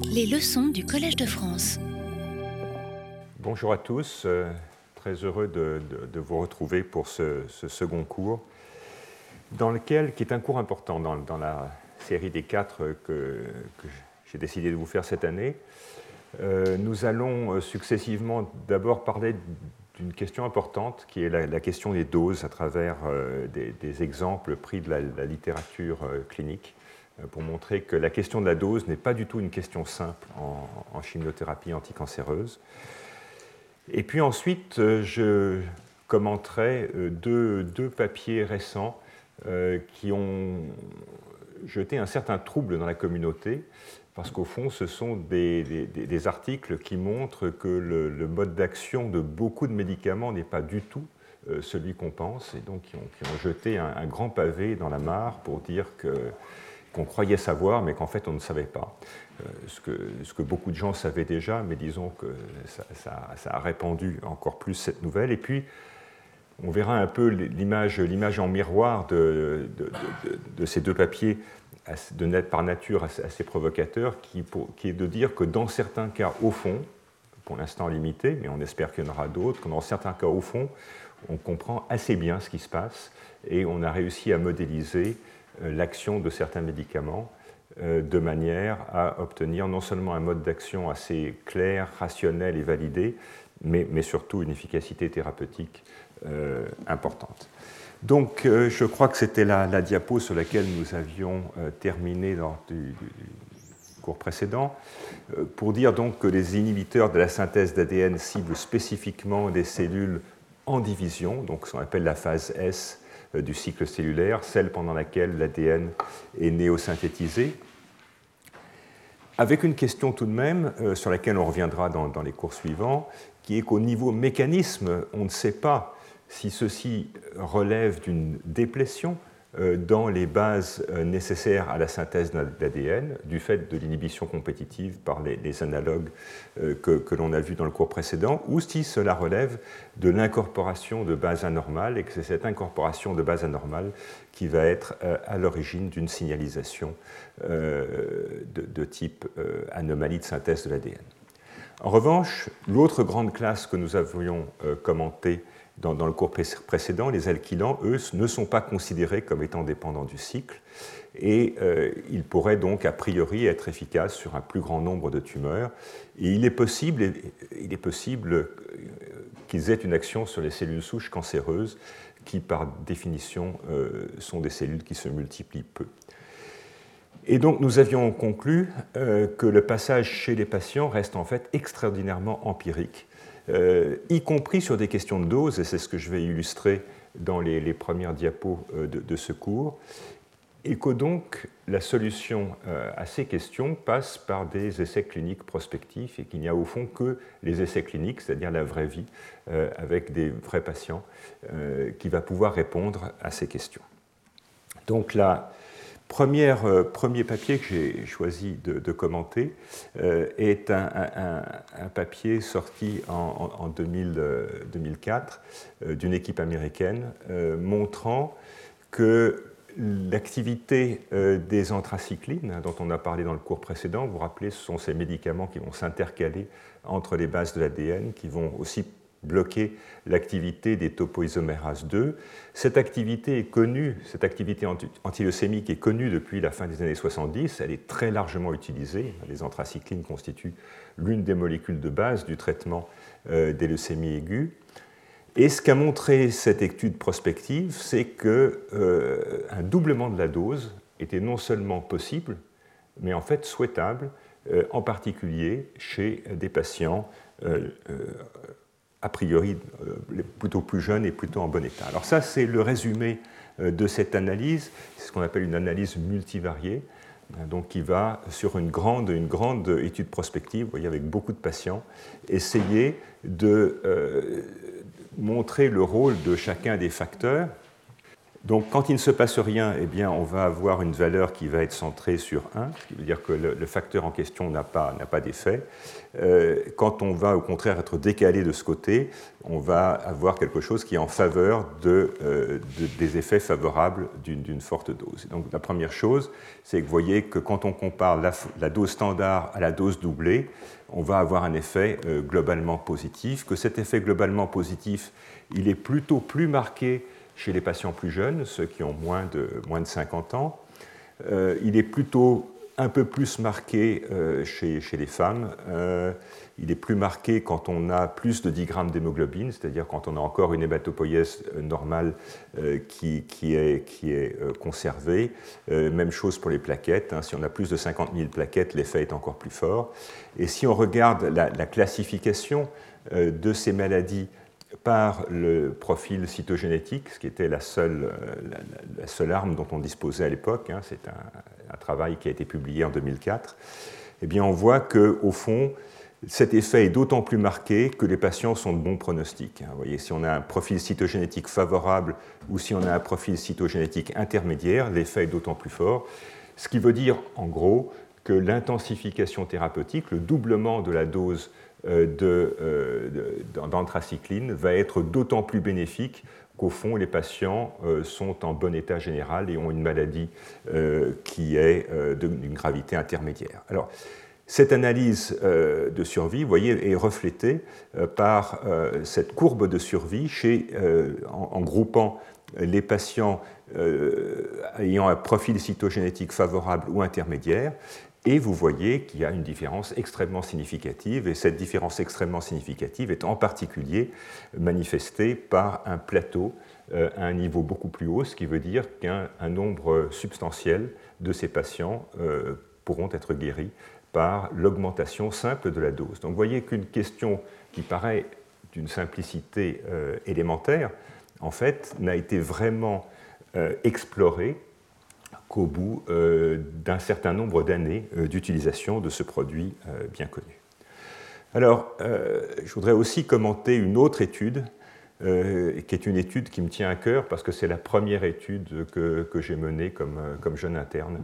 Les leçons du Collège de France. Bonjour à tous, euh, très heureux de, vous retrouver pour ce, second cours, dans lequel, qui est un cours important dans, la série des quatre que, j'ai décidé de vous faire cette année. Euh, nous allons euh, successivement d'abord parler d'une question importante qui est la, question des doses à travers des, exemples pris de la littérature clinique. Euh, pour montrer que la question de la dose n'est pas du tout une question simple en, chimiothérapie anticancéreuse. Et puis ensuite, euh, je commenterai euh, deux, papiers récents qui ont jeté un certain trouble dans la communauté, parce qu'au fond, ce sont des, articles qui montrent que le, mode d'action de beaucoup de médicaments n'est pas du tout celui qu'on pense, et donc qui ont, jeté un, grand pavé dans la mare pour dire que qu'on croyait savoir, mais qu'en fait on ne savait pas. Euh, ce, que, ce, que, beaucoup de gens savaient déjà, mais disons que ça, a répandu encore plus cette nouvelle. Et puis, on verra un peu l'image, l'image en miroir de, de, ces deux papiers de par nature assez provocateur, qui, qui, est de dire que dans certains cas, au fond, pour l'instant limité, mais on espère qu'il y en aura d'autres, que dans certains cas, au fond, on comprend assez bien ce qui se passe et on a réussi à modéliser l'action de certains médicaments euh, de manière à obtenir non seulement un mode d'action assez clair, rationnel et validé, mais, mais surtout une efficacité thérapeutique euh, importante. Donc je crois que c'était la, diapo sur laquelle nous avions terminé dans du, cours précédent, pour dire donc que les inhibiteurs de la synthèse d'ADN ciblent spécifiquement des cellules en division, donc ce qu'on appelle la phase S euh, du cycle cellulaire, celle pendant laquelle l'ADN est néosynthétisé. Avec une question tout de même, euh, sur laquelle on reviendra dans, dans les cours suivants, qui est qu'au niveau mécanisme, on ne sait pas si ceci relève d'une déplétion euh, dans les bases euh, nécessaires à la synthèse d'ADN du fait de l'inhibition compétitive par les, analogues euh, que, l'on a vus dans le cours précédent, ou si cela relève de l'incorporation de bases anormales et que c'est cette incorporation de bases anormales qui va être à l'origine d'une signalisation de, type anomalie de synthèse de l'ADN. En revanche, l'autre grande classe que nous avions commentée dans, le cours précédent, les alkylants, eux, ne sont pas considérés comme étant dépendants du cycle et euh, ils pourraient donc a priori être efficaces sur un plus grand nombre de tumeurs. Et il est possible, euh, qu'ils aient une action sur les cellules souches cancéreuses qui, par définition, euh, sont des cellules qui se multiplient peu. Et donc nous avions conclu que le passage chez les patients reste en fait extraordinairement empirique y compris sur des questions de dose, et c'est ce que je vais illustrer dans les, premières diapos euh, de, ce cours, et que donc la solution euh, à ces questions passe par des essais cliniques prospectifs et qu'il n'y a au fond que les essais cliniques, c'est-à-dire la vraie vie avec des vrais patients, qui va pouvoir répondre à ces questions. Donc là, Première, euh, premier papier que j'ai choisi de, commenter euh, est un, papier sorti en, 2004 euh, d'une équipe américaine montrant que l'activité des anthracyclines, dont on a parlé dans le cours précédent, vous vous rappelez, ce sont ces médicaments qui vont s'intercaler entre les bases de l'ADN, qui vont aussi bloquer l'activité des topoisomérases 2. Cette activité est connue, cette activité antileucémique est connue depuis la fin des années 70, elle est très largement utilisée. Les anthracyclines constituent l'une des molécules de base du traitement euh, des leucémies aiguës. Et ce qu'a montré cette étude prospective, c'est qu'un euh, doublement de la dose était non seulement possible, mais en fait souhaitable, euh, en particulier chez des patients a priori euh, plutôt plus jeunes et plutôt en bon état. Alors ça, c'est le résumé euh, de cette analyse, c'est ce qu'on appelle une analyse multivariée, hein, donc qui va sur une grande, une grande étude prospective, vous voyez, avec beaucoup de patients, essayer de euh, montrer le rôle de chacun des facteurs Donc quand il ne se passe rien, eh bien, on va avoir une valeur qui va être centrée sur 1, ce qui veut dire que le, facteur en question n'a pas, pas d'effet. Euh, quand on va au contraire être décalé de ce côté, on va avoir quelque chose qui est en faveur de, euh, des effets favorables d'une forte dose. Donc la première chose, c'est que vous voyez que quand on compare la, dose standard à la dose doublée, on va avoir un effet euh, globalement positif, que cet effet globalement positif, il est plutôt plus marqué chez les patients plus jeunes, ceux qui ont moins de, moins de 50 ans. Euh, il est plutôt un peu plus marqué euh, chez, chez, les femmes. Euh, il est plus marqué quand on a plus de 10 grammes d'hémoglobine, c'est-à-dire quand on a encore une hématopoïèse normale qui, qui, est, qui est conservée. même chose pour les plaquettes. Hein. Si on a plus de 50 000 plaquettes, l'effet est encore plus fort. Et si on regarde la, la classification de ces maladies par le profil cytogénétique, ce qui était la seule, euh, arme dont on disposait à l'époque, hein, c'est un, travail qui a été publié en 2004, eh bien on voit qu'au fond, cet effet est d'autant plus marqué que les patients sont de bons pronostics. Hein. Vous voyez, si on a un profil cytogénétique favorable ou si on a un profil cytogénétique intermédiaire, l'effet est d'autant plus fort. Ce qui veut dire, en gros, que l'intensification thérapeutique, le doublement de la dose d'anthracycline va être d'autant plus bénéfique qu'au fond, les patients euh, sont en bon état général et ont une maladie qui est d'une gravité intermédiaire. Alors, cette analyse de survie, vous voyez, est reflétée par cette courbe de survie en, groupant les patients ayant un profil cytogénétique favorable ou intermédiaire et vous voyez qu'il y a une différence extrêmement significative, et cette différence extrêmement significative est en particulier manifestée par un plateau euh, à un niveau beaucoup plus haut, ce qui veut dire qu'un nombre substantiel de ces patients euh, pourront être guéris par l'augmentation simple de la dose. Donc vous voyez qu'une question qui paraît d'une simplicité euh, élémentaire, en fait, n'a été vraiment explorée qu'au bout euh, d'un certain nombre d'années euh, d'utilisation de ce produit euh, bien connu. Alors, je voudrais aussi commenter une autre étude, qui est une étude qui me tient à cœur parce que c'est la première étude que, j'ai menée comme, jeune interne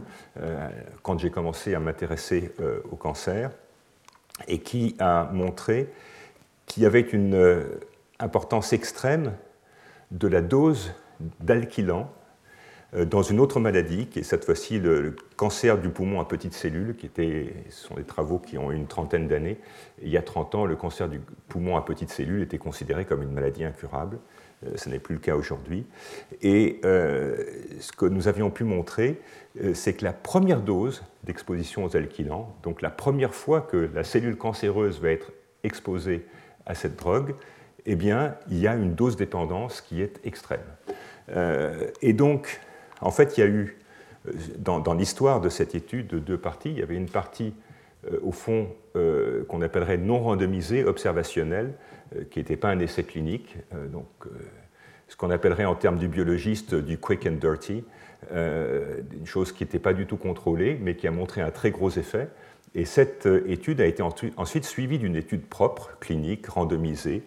quand j'ai commencé à m'intéresser au cancer et qui a montré qu'il y avait une importance extrême de la dose d'alkylan euh, dans une autre maladie, qui est cette fois-ci le, cancer du poumon à petites cellules, qui était, ce sont des travaux qui ont une trentaine d'années. Il y a 30 ans, le cancer du poumon à petites cellules était considéré comme une maladie incurable. Euh, ce n'est plus le cas aujourd'hui. Et euh, ce que nous avions pu montrer, c'est que la première dose d'exposition aux alkylants, donc la première fois que la cellule cancéreuse va être exposée à cette drogue, eh bien, il y a une dose dépendance qui est extrême. et donc, en fait, il y a eu, euh, dans, l'histoire de cette étude, deux parties. Il y avait une partie, euh, au fond, euh, qu'on appellerait non randomisée, observationnelle, qui n'était pas un essai clinique, donc ce qu'on appellerait en termes du biologiste du quick and dirty, une chose qui n'était pas du tout contrôlée, mais qui a montré un très gros effet. Et cette étude a été ensuite suivie d'une étude propre, clinique, randomisée,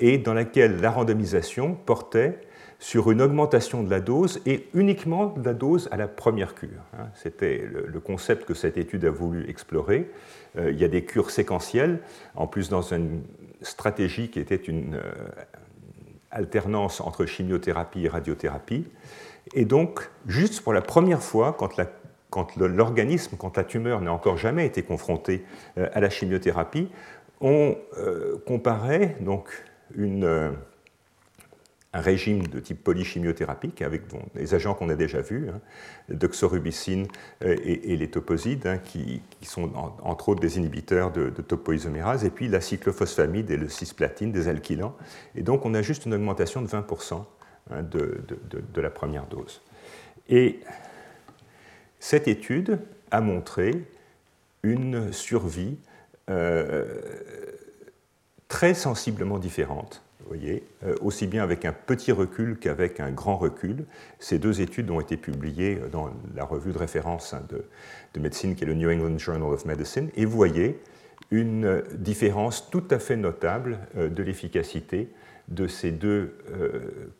et dans laquelle la randomisation portait sur une augmentation de la dose et uniquement de la dose à la première cure. Hein. C'était le concept que cette étude a voulu explorer. Euh, il y a des cures séquentielles, en plus dans une stratégie qui était une euh, alternance entre chimiothérapie et radiothérapie. Et donc, juste pour la première fois, quand l'organisme, quand, la tumeur n'a encore jamais été confrontée euh, à la chimiothérapie, on comparait donc une un régime de type polychimiothérapique avec les agents qu'on a déjà vus, hein, doxorubicine euh, et, les toposides, hein, qui, sont entre autres des inhibiteurs de, topoisomérase, et puis la cyclophosphamide et le cisplatine, des alkylants. Et donc on a juste une augmentation de 20% hein, de, la première dose. Et cette étude a montré une survie euh, très sensiblement différente voyez, euh, aussi bien avec un petit recul qu'avec un grand recul. Ces deux études ont été publiées dans la revue de référence hein, de, médecine qui est le New England Journal of Medicine, et vous voyez une différence tout à fait notable euh, de l'efficacité de ces deux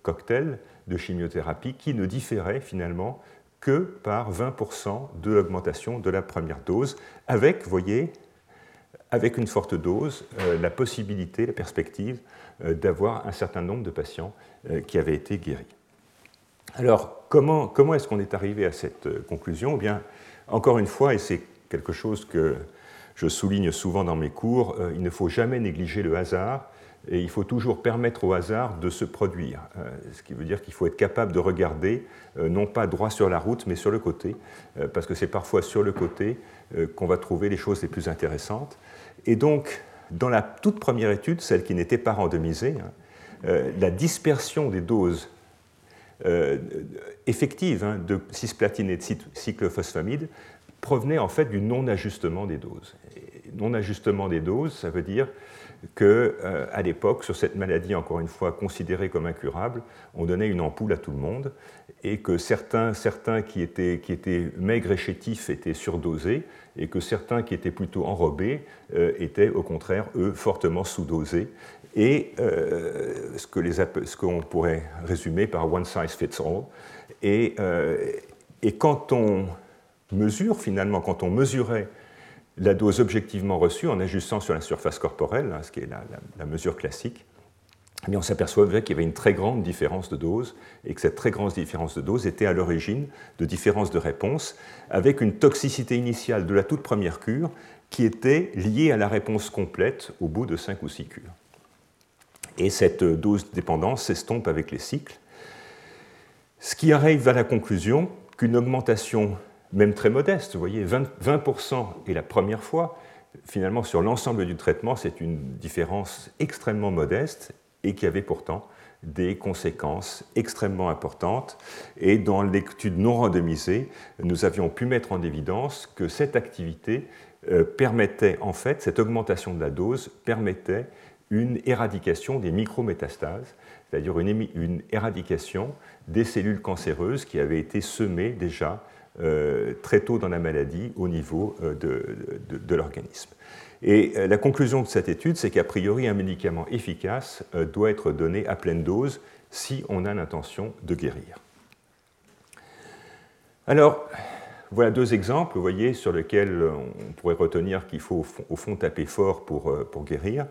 cocktails de chimiothérapie qui ne différaient finalement que par 20% de l'augmentation de la première dose, avec, voyez, avec une forte dose, la possibilité, la perspective d'avoir un certain nombre de patients qui avaient été guéris. Alors, comment, comment est-ce qu'on est arrivé à cette euh, conclusion? Eh bien, Encore une fois, et c'est quelque chose que je souligne souvent dans mes cours, euh, il ne faut jamais négliger le hasard et il faut toujours permettre au hasard de se produire. Euh, ce qui veut dire qu'il faut être capable de regarder, non pas droit sur la route, mais sur le côté, parce que c'est parfois sur le côté qu'on va trouver les choses les plus intéressantes. Et donc, dans la toute première étude, celle qui n'était pas randomisée, hein, la dispersion des doses euh, effective hein, de cisplatine et de cyclophosphamide provenait en fait du non-ajustement des doses. Non-ajustement des doses, ça veut dire qu'à euh, à l'époque, sur cette maladie, encore une fois considérée comme incurable, on donnait une ampoule à tout le monde et que certains, certains qui, étaient, maigres et chétifs étaient surdosés et que certains qui étaient plutôt enrobés euh, étaient au contraire, eux, fortement sous-dosés et euh, ce qu'on pourrait résumer par one size fits all. Et, et, quand on mesure, finalement, quand on mesurait la dose objectivement reçue en ajustant sur la surface corporelle, hein, ce qui est la, mesure classique, eh on s'apercevait qu'il y avait une très grande différence de dose et que cette très grande différence de dose était à l'origine de différences de réponse avec une toxicité initiale de la toute première cure qui était liée à la réponse complète au bout de 5 ou 6 cures. Et cette dose dépendance s'estompe avec les cycles. Ce qui arrive à la conclusion qu'une augmentation, même très modeste, vous voyez, 20%, est la première fois, finalement sur l'ensemble du traitement, c'est une différence extrêmement modeste et qui avait pourtant des conséquences extrêmement importantes. Et dans l'étude non randomisée, nous avions pu mettre en évidence que cette activité euh, permettait, en fait, cette augmentation de la dose permettait une éradication des micrométastases, c'est-à-dire une, éradication des cellules cancéreuses qui avaient été semées déjà très tôt dans la maladie au niveau euh, de, l'organisme. Et euh, la conclusion de cette étude, c'est qu'a priori, un médicament efficace doit être donné à pleine dose si on a l'intention de guérir. Alors, voilà deux exemples, vous voyez, sur lesquels on pourrait retenir qu'il faut au fond taper fort pour, guérir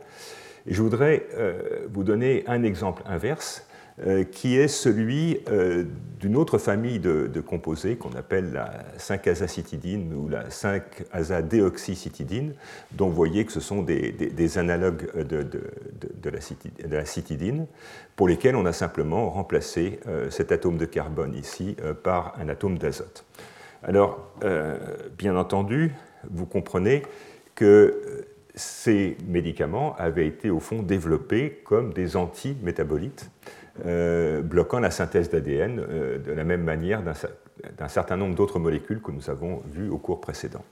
je voudrais euh, vous donner un exemple inverse, euh, qui est celui euh, d'une autre famille de, composés qu'on appelle la 5-azacitidine ou la 5-azadéoxycitidine, dont vous voyez que ce sont des, analogues de, la citidine, pour lesquels on a simplement remplacé cet atome de carbone ici par un atome d'azote. Alors, bien entendu, vous comprenez que ces médicaments avaient été au fond développés comme des antimétabolites, euh, bloquant la synthèse d'ADN euh, de la même manière d'un certain nombre d'autres molécules que nous avons vues au cours précédent.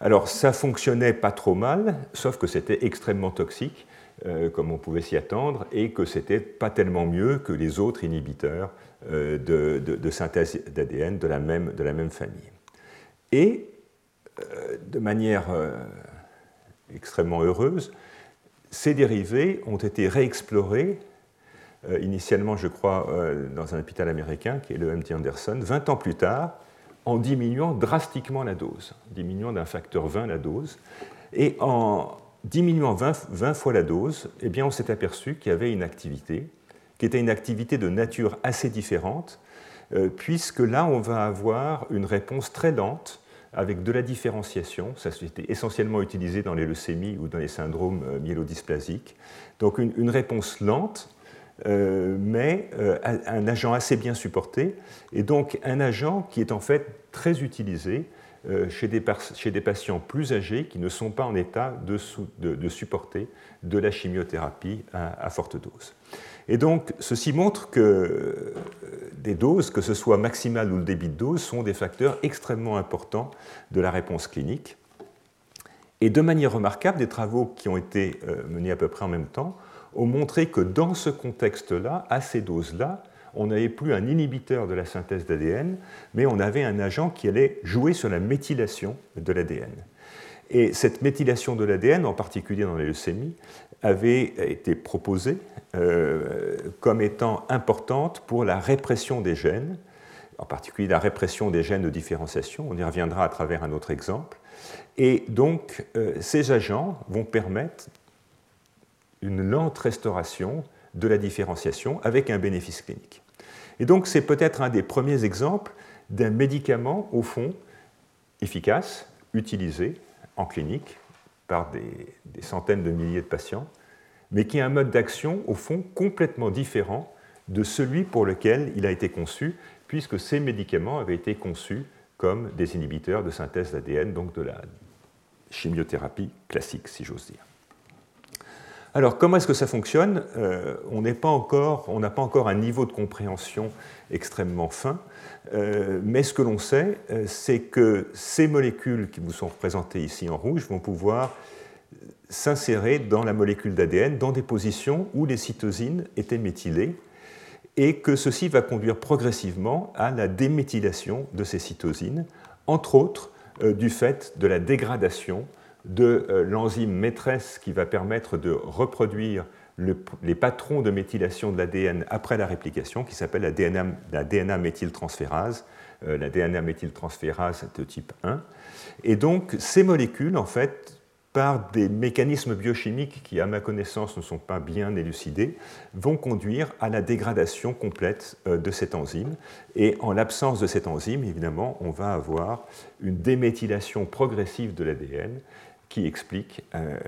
Alors ça fonctionnait pas trop mal, sauf que c'était extrêmement toxique, euh, comme on pouvait s'y attendre, et que c'était pas tellement mieux que les autres inhibiteurs de, synthèse d'ADN de la même famille. Et de manière extrêmement heureuse, ces dérivés ont été réexplorés, euh, initialement, je crois, euh, dans un hôpital américain, qui est le MD Anderson, 20 ans plus tard, en diminuant drastiquement la dose, diminuant d'un facteur 20 la dose. Et en diminuant 20, fois la dose, eh bien, on s'est aperçu qu'il y avait une activité, qui était une activité de nature assez différente, euh, puisque là, on va avoir une réponse très lente avec de la différenciation. Ça été essentiellement utilisé dans les leucémies ou dans les syndromes myélodysplasiques. Donc une, réponse lente, euh, mais euh, un agent assez bien supporté, et donc un agent qui est en fait très utilisé chez des, chez, des, patients plus âgés qui ne sont pas en état de, supporter de la chimiothérapie à forte dose. Et donc, ceci montre que euh, des doses, que ce soit maximale ou le débit de dose, sont des facteurs extrêmement importants de la réponse clinique. Et de manière remarquable, des travaux qui ont été euh, menés à peu près en même temps ont montré que dans ce contexte-là, à ces doses-là, on n'avait plus un inhibiteur de la synthèse d'ADN, mais on avait un agent qui allait jouer sur la méthylation de l'ADN. Et cette méthylation de l'ADN, en particulier dans les leucémies, avait été proposée euh, comme étant importante pour la répression des gènes, en particulier la répression des gènes de différenciation. On y reviendra à travers un autre exemple. Et donc, euh, ces agents vont permettre une lente restauration de la différenciation avec un bénéfice clinique. Et donc, c'est peut-être un des premiers exemples d'un médicament, au fond, efficace, utilisé en clinique par des, centaines de milliers de patients, mais qui a un mode d'action, au fond, complètement différent de celui pour lequel il a été conçu, puisque ces médicaments avaient été conçus comme des inhibiteurs de synthèse d'ADN, donc de la chimiothérapie classique, si j'ose dire. Alors, comment est-ce que ça fonctionne euh, On n'a pas, encore, un niveau de compréhension extrêmement fin, euh, mais ce que l'on sait, euh, c'est que ces molécules qui vous sont représentées ici en rouge vont pouvoir s'insérer dans la molécule d'ADN dans des positions où les cytosines étaient méthylées et que ceci va conduire progressivement à la déméthylation de ces cytosines, entre autres du fait de la dégradation de euh, l'enzyme maîtresse qui va permettre de reproduire les patrons de méthylation de l'ADN après la réplication, qui s'appelle la DNA, la DNA méthyltransférase, euh, la DNA méthyltransférase de type 1. Et donc, ces molécules, en fait, par des mécanismes biochimiques qui, à ma connaissance, ne sont pas bien élucidés, vont conduire à la dégradation complète euh, de cette enzyme. Et en l'absence de cette enzyme, évidemment, on va avoir une déméthylation progressive de l'ADN qui explique euh,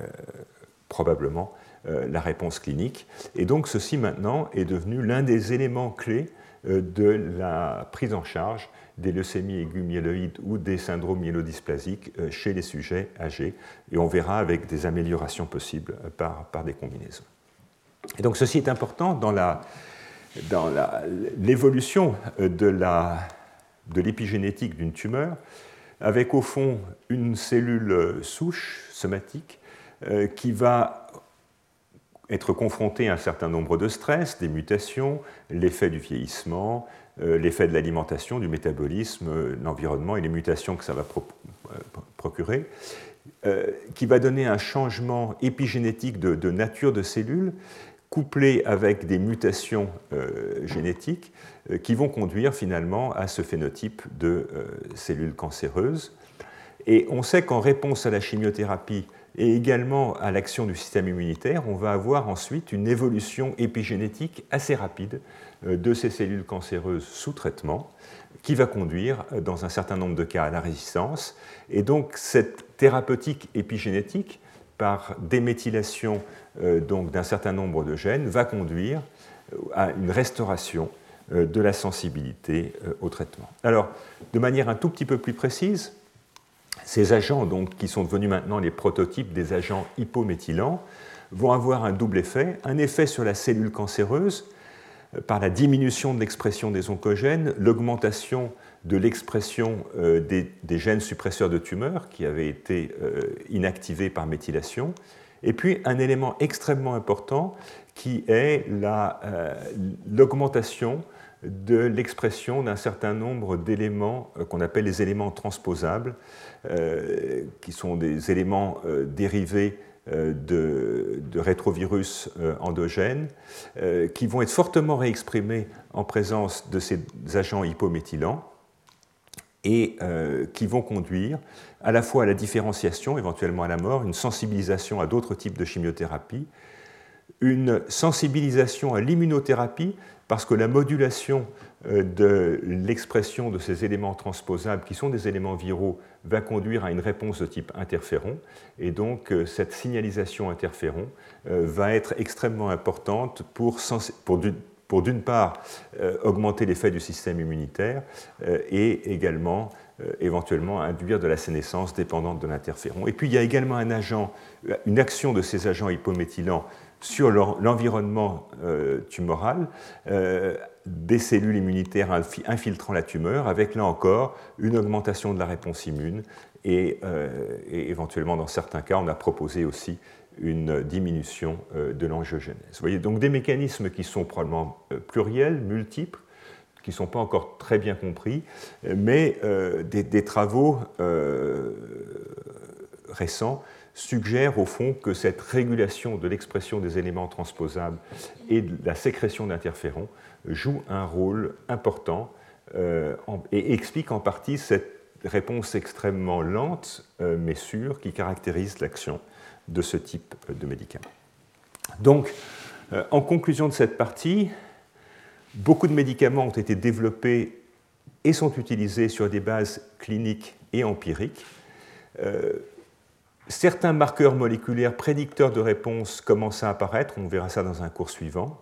probablement euh, la réponse clinique. Et donc ceci maintenant est devenu l'un des éléments clés euh, de la prise en charge des leucémies aiguës myéloïdes ou des syndromes myélodysplasiques chez les sujets âgés. Et on verra avec des améliorations possibles par, par des combinaisons. Et donc ceci est important dans la, dans l'évolution de l'épigénétique d'une tumeur avec au fond une cellule souche somatique euh, qui va être confrontée à un certain nombre de stress, des mutations, l'effet du vieillissement, euh, l'effet de l'alimentation, du métabolisme, euh, l'environnement et les mutations que ça va procurer, qui va donner un changement épigénétique de, nature de cellules couplé avec des mutations génétiques euh, qui vont conduire finalement à ce phénotype de euh, cellules cancéreuses. Et on sait qu'en réponse à la chimiothérapie et également à l'action du système immunitaire, on va avoir ensuite une évolution épigénétique assez rapide euh, de ces cellules cancéreuses sous traitement, qui va conduire, dans un certain nombre de cas, à la résistance. Et donc cette thérapeutique épigénétique, par déméthylation d'un certain nombre de gènes, va conduire à une restauration euh, de la sensibilité euh, au traitement. Alors, de manière un tout petit peu plus précise, ces agents, donc, qui sont devenus maintenant les prototypes des agents hypométhylants, vont avoir un double effet. Un effet sur la cellule cancéreuse euh, par la diminution de l'expression des oncogènes, l'augmentation de l'expression des, gènes suppresseurs de tumeurs qui avaient été inactivés par méthylation. Et puis un élément extrêmement important qui est l'augmentation de l'expression d'un certain nombre d'éléments euh, qu'on appelle les éléments transposables, euh, qui sont des éléments euh, dérivés de, rétrovirus endogènes, qui vont être fortement réexprimés en présence de ces agents hypométhylants et qui vont conduire à la fois à la différenciation, éventuellement à la mort, une sensibilisation à d'autres types de chimiothérapie, une sensibilisation à l'immunothérapie, parce que la modulation euh, de l'expression de ces éléments transposables, qui sont des éléments viraux, va conduire à une réponse de type interféron. Et donc, euh, cette signalisation interféron euh, va être extrêmement importante pour, pour d'une part augmenter l'effet du système immunitaire et également éventuellement induire de la sénescence dépendante de l'interféron. Et puis il y a également un agent, une action de ces agents hypométhylants sur l'environnement euh, tumoral euh, des cellules immunitaires infiltrant la tumeur, avec là encore une augmentation de la réponse immune et, euh, éventuellement dans certains cas on a proposé aussi une diminution de l'angiogénèse. Vous voyez donc des mécanismes qui sont probablement pluriels, multiples, qui ne sont pas encore très bien compris, mais des, des, travaux récents suggèrent au fond que cette régulation de l'expression des éléments transposables et de la sécrétion d'interférons joue un rôle important et explique en partie cette réponse extrêmement lente mais sûre qui caractérise l'action de ce type de médicament. Donc, en conclusion de cette partie, beaucoup de médicaments ont été développés et sont utilisés sur des bases cliniques et empiriques. Euh, certains marqueurs moléculaires prédicteurs de réponse commencent à apparaître, on verra ça dans un cours suivant,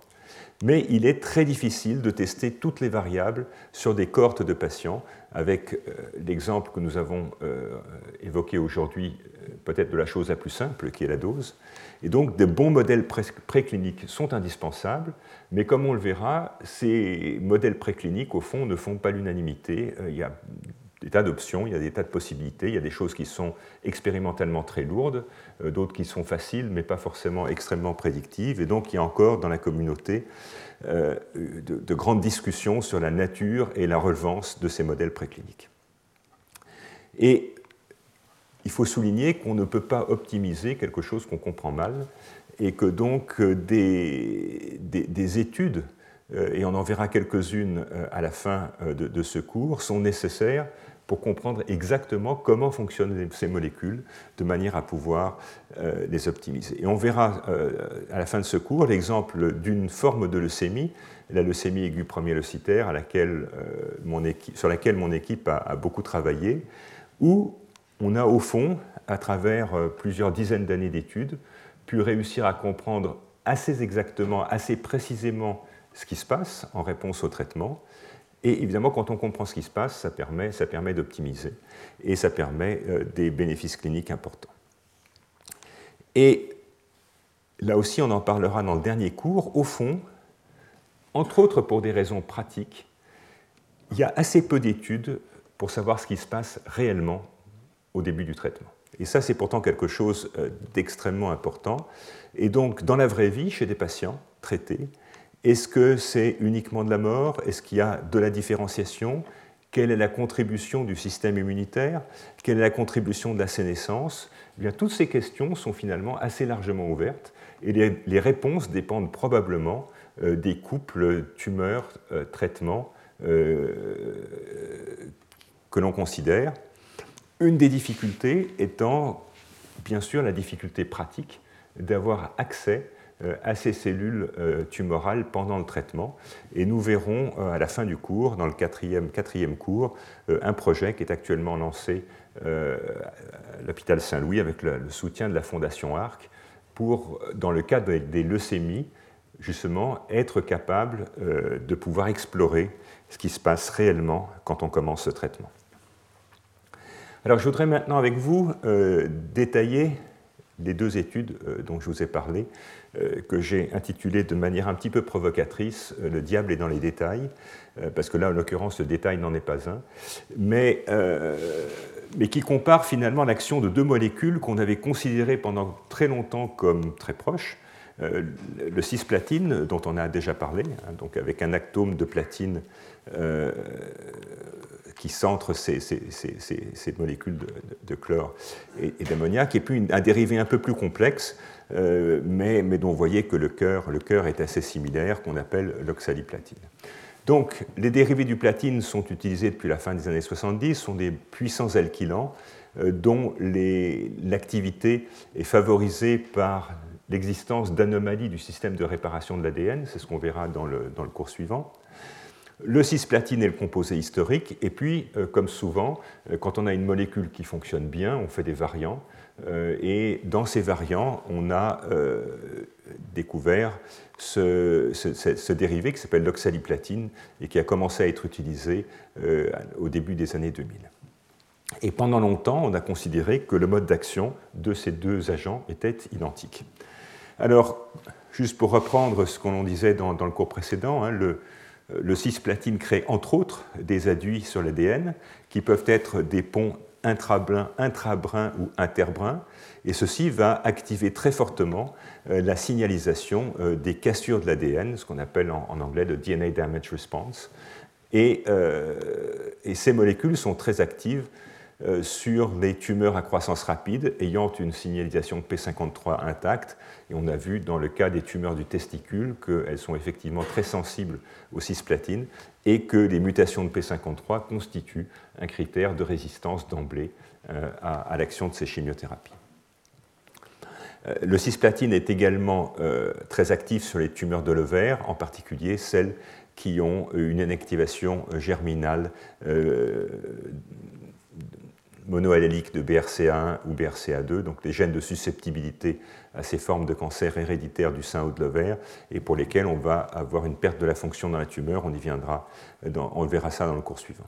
mais il est très difficile de tester toutes les variables sur des cohortes de patients, avec euh, l'exemple que nous avons euh, évoqué aujourd'hui, peut-être de la chose la plus simple, qui est la dose. Et donc, des bons modèles précliniques sont indispensables, mais comme on le verra, ces modèles précliniques, au fond, ne font pas l'unanimité. Des tas d'options, il y a des tas de possibilités, il y a des choses qui sont expérimentalement très lourdes, euh, d'autres qui sont faciles mais pas forcément extrêmement prédictives, et donc il y a encore dans la communauté euh, de, grandes discussions sur la nature et la relevance de ces modèles précliniques. Et il faut souligner qu'on ne peut pas optimiser quelque chose qu'on comprend mal, et que donc euh, des, des études, et on en verra quelques-unes à la fin de ce cours, sont nécessaires pour comprendre exactement comment fonctionnent ces molécules de manière à pouvoir euh, les optimiser. Et on verra euh, à la fin de ce cours l'exemple d'une forme de leucémie, la leucémie aiguë premier-leucitaire, euh, sur laquelle mon équipe a, beaucoup travaillé, où on a au fond, à travers plusieurs dizaines d'années d'études, pu réussir à comprendre assez exactement, assez précisément ce qui se passe en réponse au traitement, et évidemment, quand on comprend ce qui se passe, ça permet, ça permet d'optimiser et ça permet euh, des bénéfices cliniques importants. Et là aussi, on en parlera dans le dernier cours. Au fond, entre autres pour des raisons pratiques, il y a assez peu d'études pour savoir ce qui se passe réellement au début du traitement. Et ça, c'est pourtant quelque chose euh, d'extrêmement important. Et donc, dans la vraie vie, chez des patients traités, est-ce que c'est uniquement de la mort? Est-ce qu'il y a de la différenciation? Quelle est la contribution du système immunitaire? Quelle est la contribution de la sénescence? Eh Toutes ces questions sont finalement assez largement ouvertes et les, réponses dépendent probablement euh, des couples tumeurs-traitements euh, euh, que l'on considère. Une des difficultés étant, bien sûr, la difficulté pratique d'avoir accès à ces cellules euh, tumorales pendant le traitement. Et nous verrons euh, à la fin du cours, dans le quatrième, quatrième cours, un projet qui est actuellement lancé à l'hôpital Saint-Louis avec le, soutien de la Fondation ARC pour, dans le cadre des leucémies, justement être capable de pouvoir explorer ce qui se passe réellement quand on commence ce traitement. Alors je voudrais maintenant avec vous détailler les deux études dont je vous ai parlé euh, que j'ai intitulé de manière un petit peu provocatrice euh, Le diable est dans les détails, euh, parce que là, en l'occurrence, le détail n'en est pas un, mais, mais qui compare finalement l'action de deux molécules qu'on avait considérées pendant très longtemps comme très proches. le cisplatine, dont on a déjà parlé, hein, donc avec un atome de platine qui centre ces, molécules de, chlore et, d'ammoniac, et puis un dérivé un peu plus complexe, euh, mais, dont vous voyez que le cœur, le cœur est assez similaire, qu'on appelle l'oxaliplatine. Donc, les dérivés du platine sont utilisés depuis la fin des années 70, sont des puissants alkylants euh, dont l'activité est favorisée par l'existence d'anomalies du système de réparation de l'ADN, c'est ce qu'on verra dans le, dans le, cours suivant. Le cisplatine est le composé historique, et puis, euh, comme souvent, quand on a une molécule qui fonctionne bien, on fait des variants. Euh, et dans ces variants, on a euh, découvert ce, dérivé qui s'appelle l'oxaliplatine et qui a commencé à être utilisé euh, au début des années 2000. Et pendant longtemps, on a considéré que le mode d'action de ces deux agents était identique. Alors, juste pour reprendre ce qu'on disait dans, le cours précédent, hein, le, le cisplatine crée entre autres des adduits sur l'ADN qui peuvent être des ponts intrabrun, intrabrun ou interbrun, et ceci va activer très fortement euh, la signalisation euh, des cassures de l'ADN, ce qu'on appelle en, anglais le DNA damage response. Et, euh, et, ces molécules sont très actives sur les tumeurs à croissance rapide ayant une signalisation P53 intacte. Et on a vu dans le cas des tumeurs du testicule qu'elles sont effectivement très sensibles aux cisplatines et que les mutations de P53 constituent un critère de résistance d'emblée euh, à, l'action de ces chimiothérapies. Euh, le cisplatine est également très actif sur les tumeurs de l'ovaire, en particulier celles qui ont une inactivation germinale monoalléliques de BRCA1 ou BRCA2, donc les gènes de susceptibilité à ces formes de cancer héréditaires du sein ou de l'ovaire, et pour lesquels on va avoir une perte de la fonction dans la tumeur. On y viendra, on verra ça dans le cours suivant.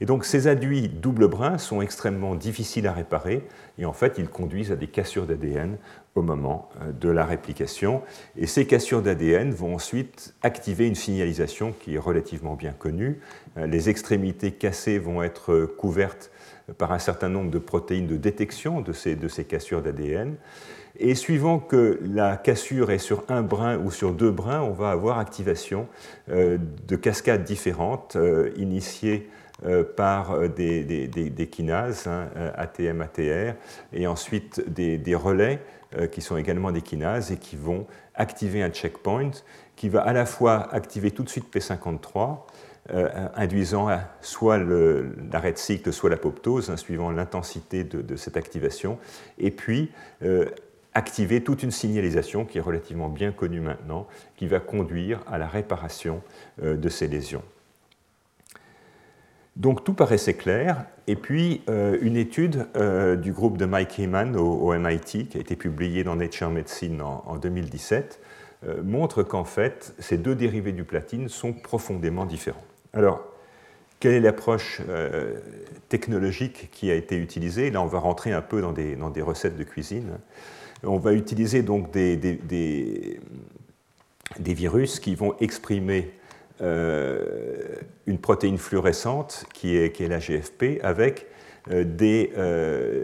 Et donc ces aduits double brin sont extrêmement difficiles à réparer, et en fait ils conduisent à des cassures d'ADN au moment euh, de la réplication. Et ces cassures d'ADN vont ensuite activer une signalisation qui est relativement bien connue. Euh, les extrémités cassées vont être couvertes par un certain nombre de protéines de détection de ces, de ces cassures d'ADN. Et suivant que la cassure est sur un brin ou sur deux brins, on va avoir activation euh, de cascades différentes euh, initiées euh, par des, des, kinases, hein, ATM, ATR, et ensuite des, relais qui sont également des kinases et qui vont activer un checkpoint qui va à la fois activer tout de suite P53 euh, induisant soit l'arrêt de cycle, soit l'apoptose, hein, suivant l'intensité de, cette activation, et puis euh, activer toute une signalisation qui est relativement bien connue maintenant, qui va conduire à la réparation euh, de ces lésions. Donc tout paraissait clair, et puis une étude du groupe de Mike Heyman au, MIT, qui a été publiée dans Nature Medicine en 2017, montre qu'en fait, ces deux dérivés du platine sont profondément différents. Alors, quelle est l'approche euh, technologique qui a été utilisée? Là, on va rentrer un peu dans des, recettes de cuisine. On va utiliser donc des, virus qui vont exprimer euh, une protéine fluorescente qui est, la GFP avec euh,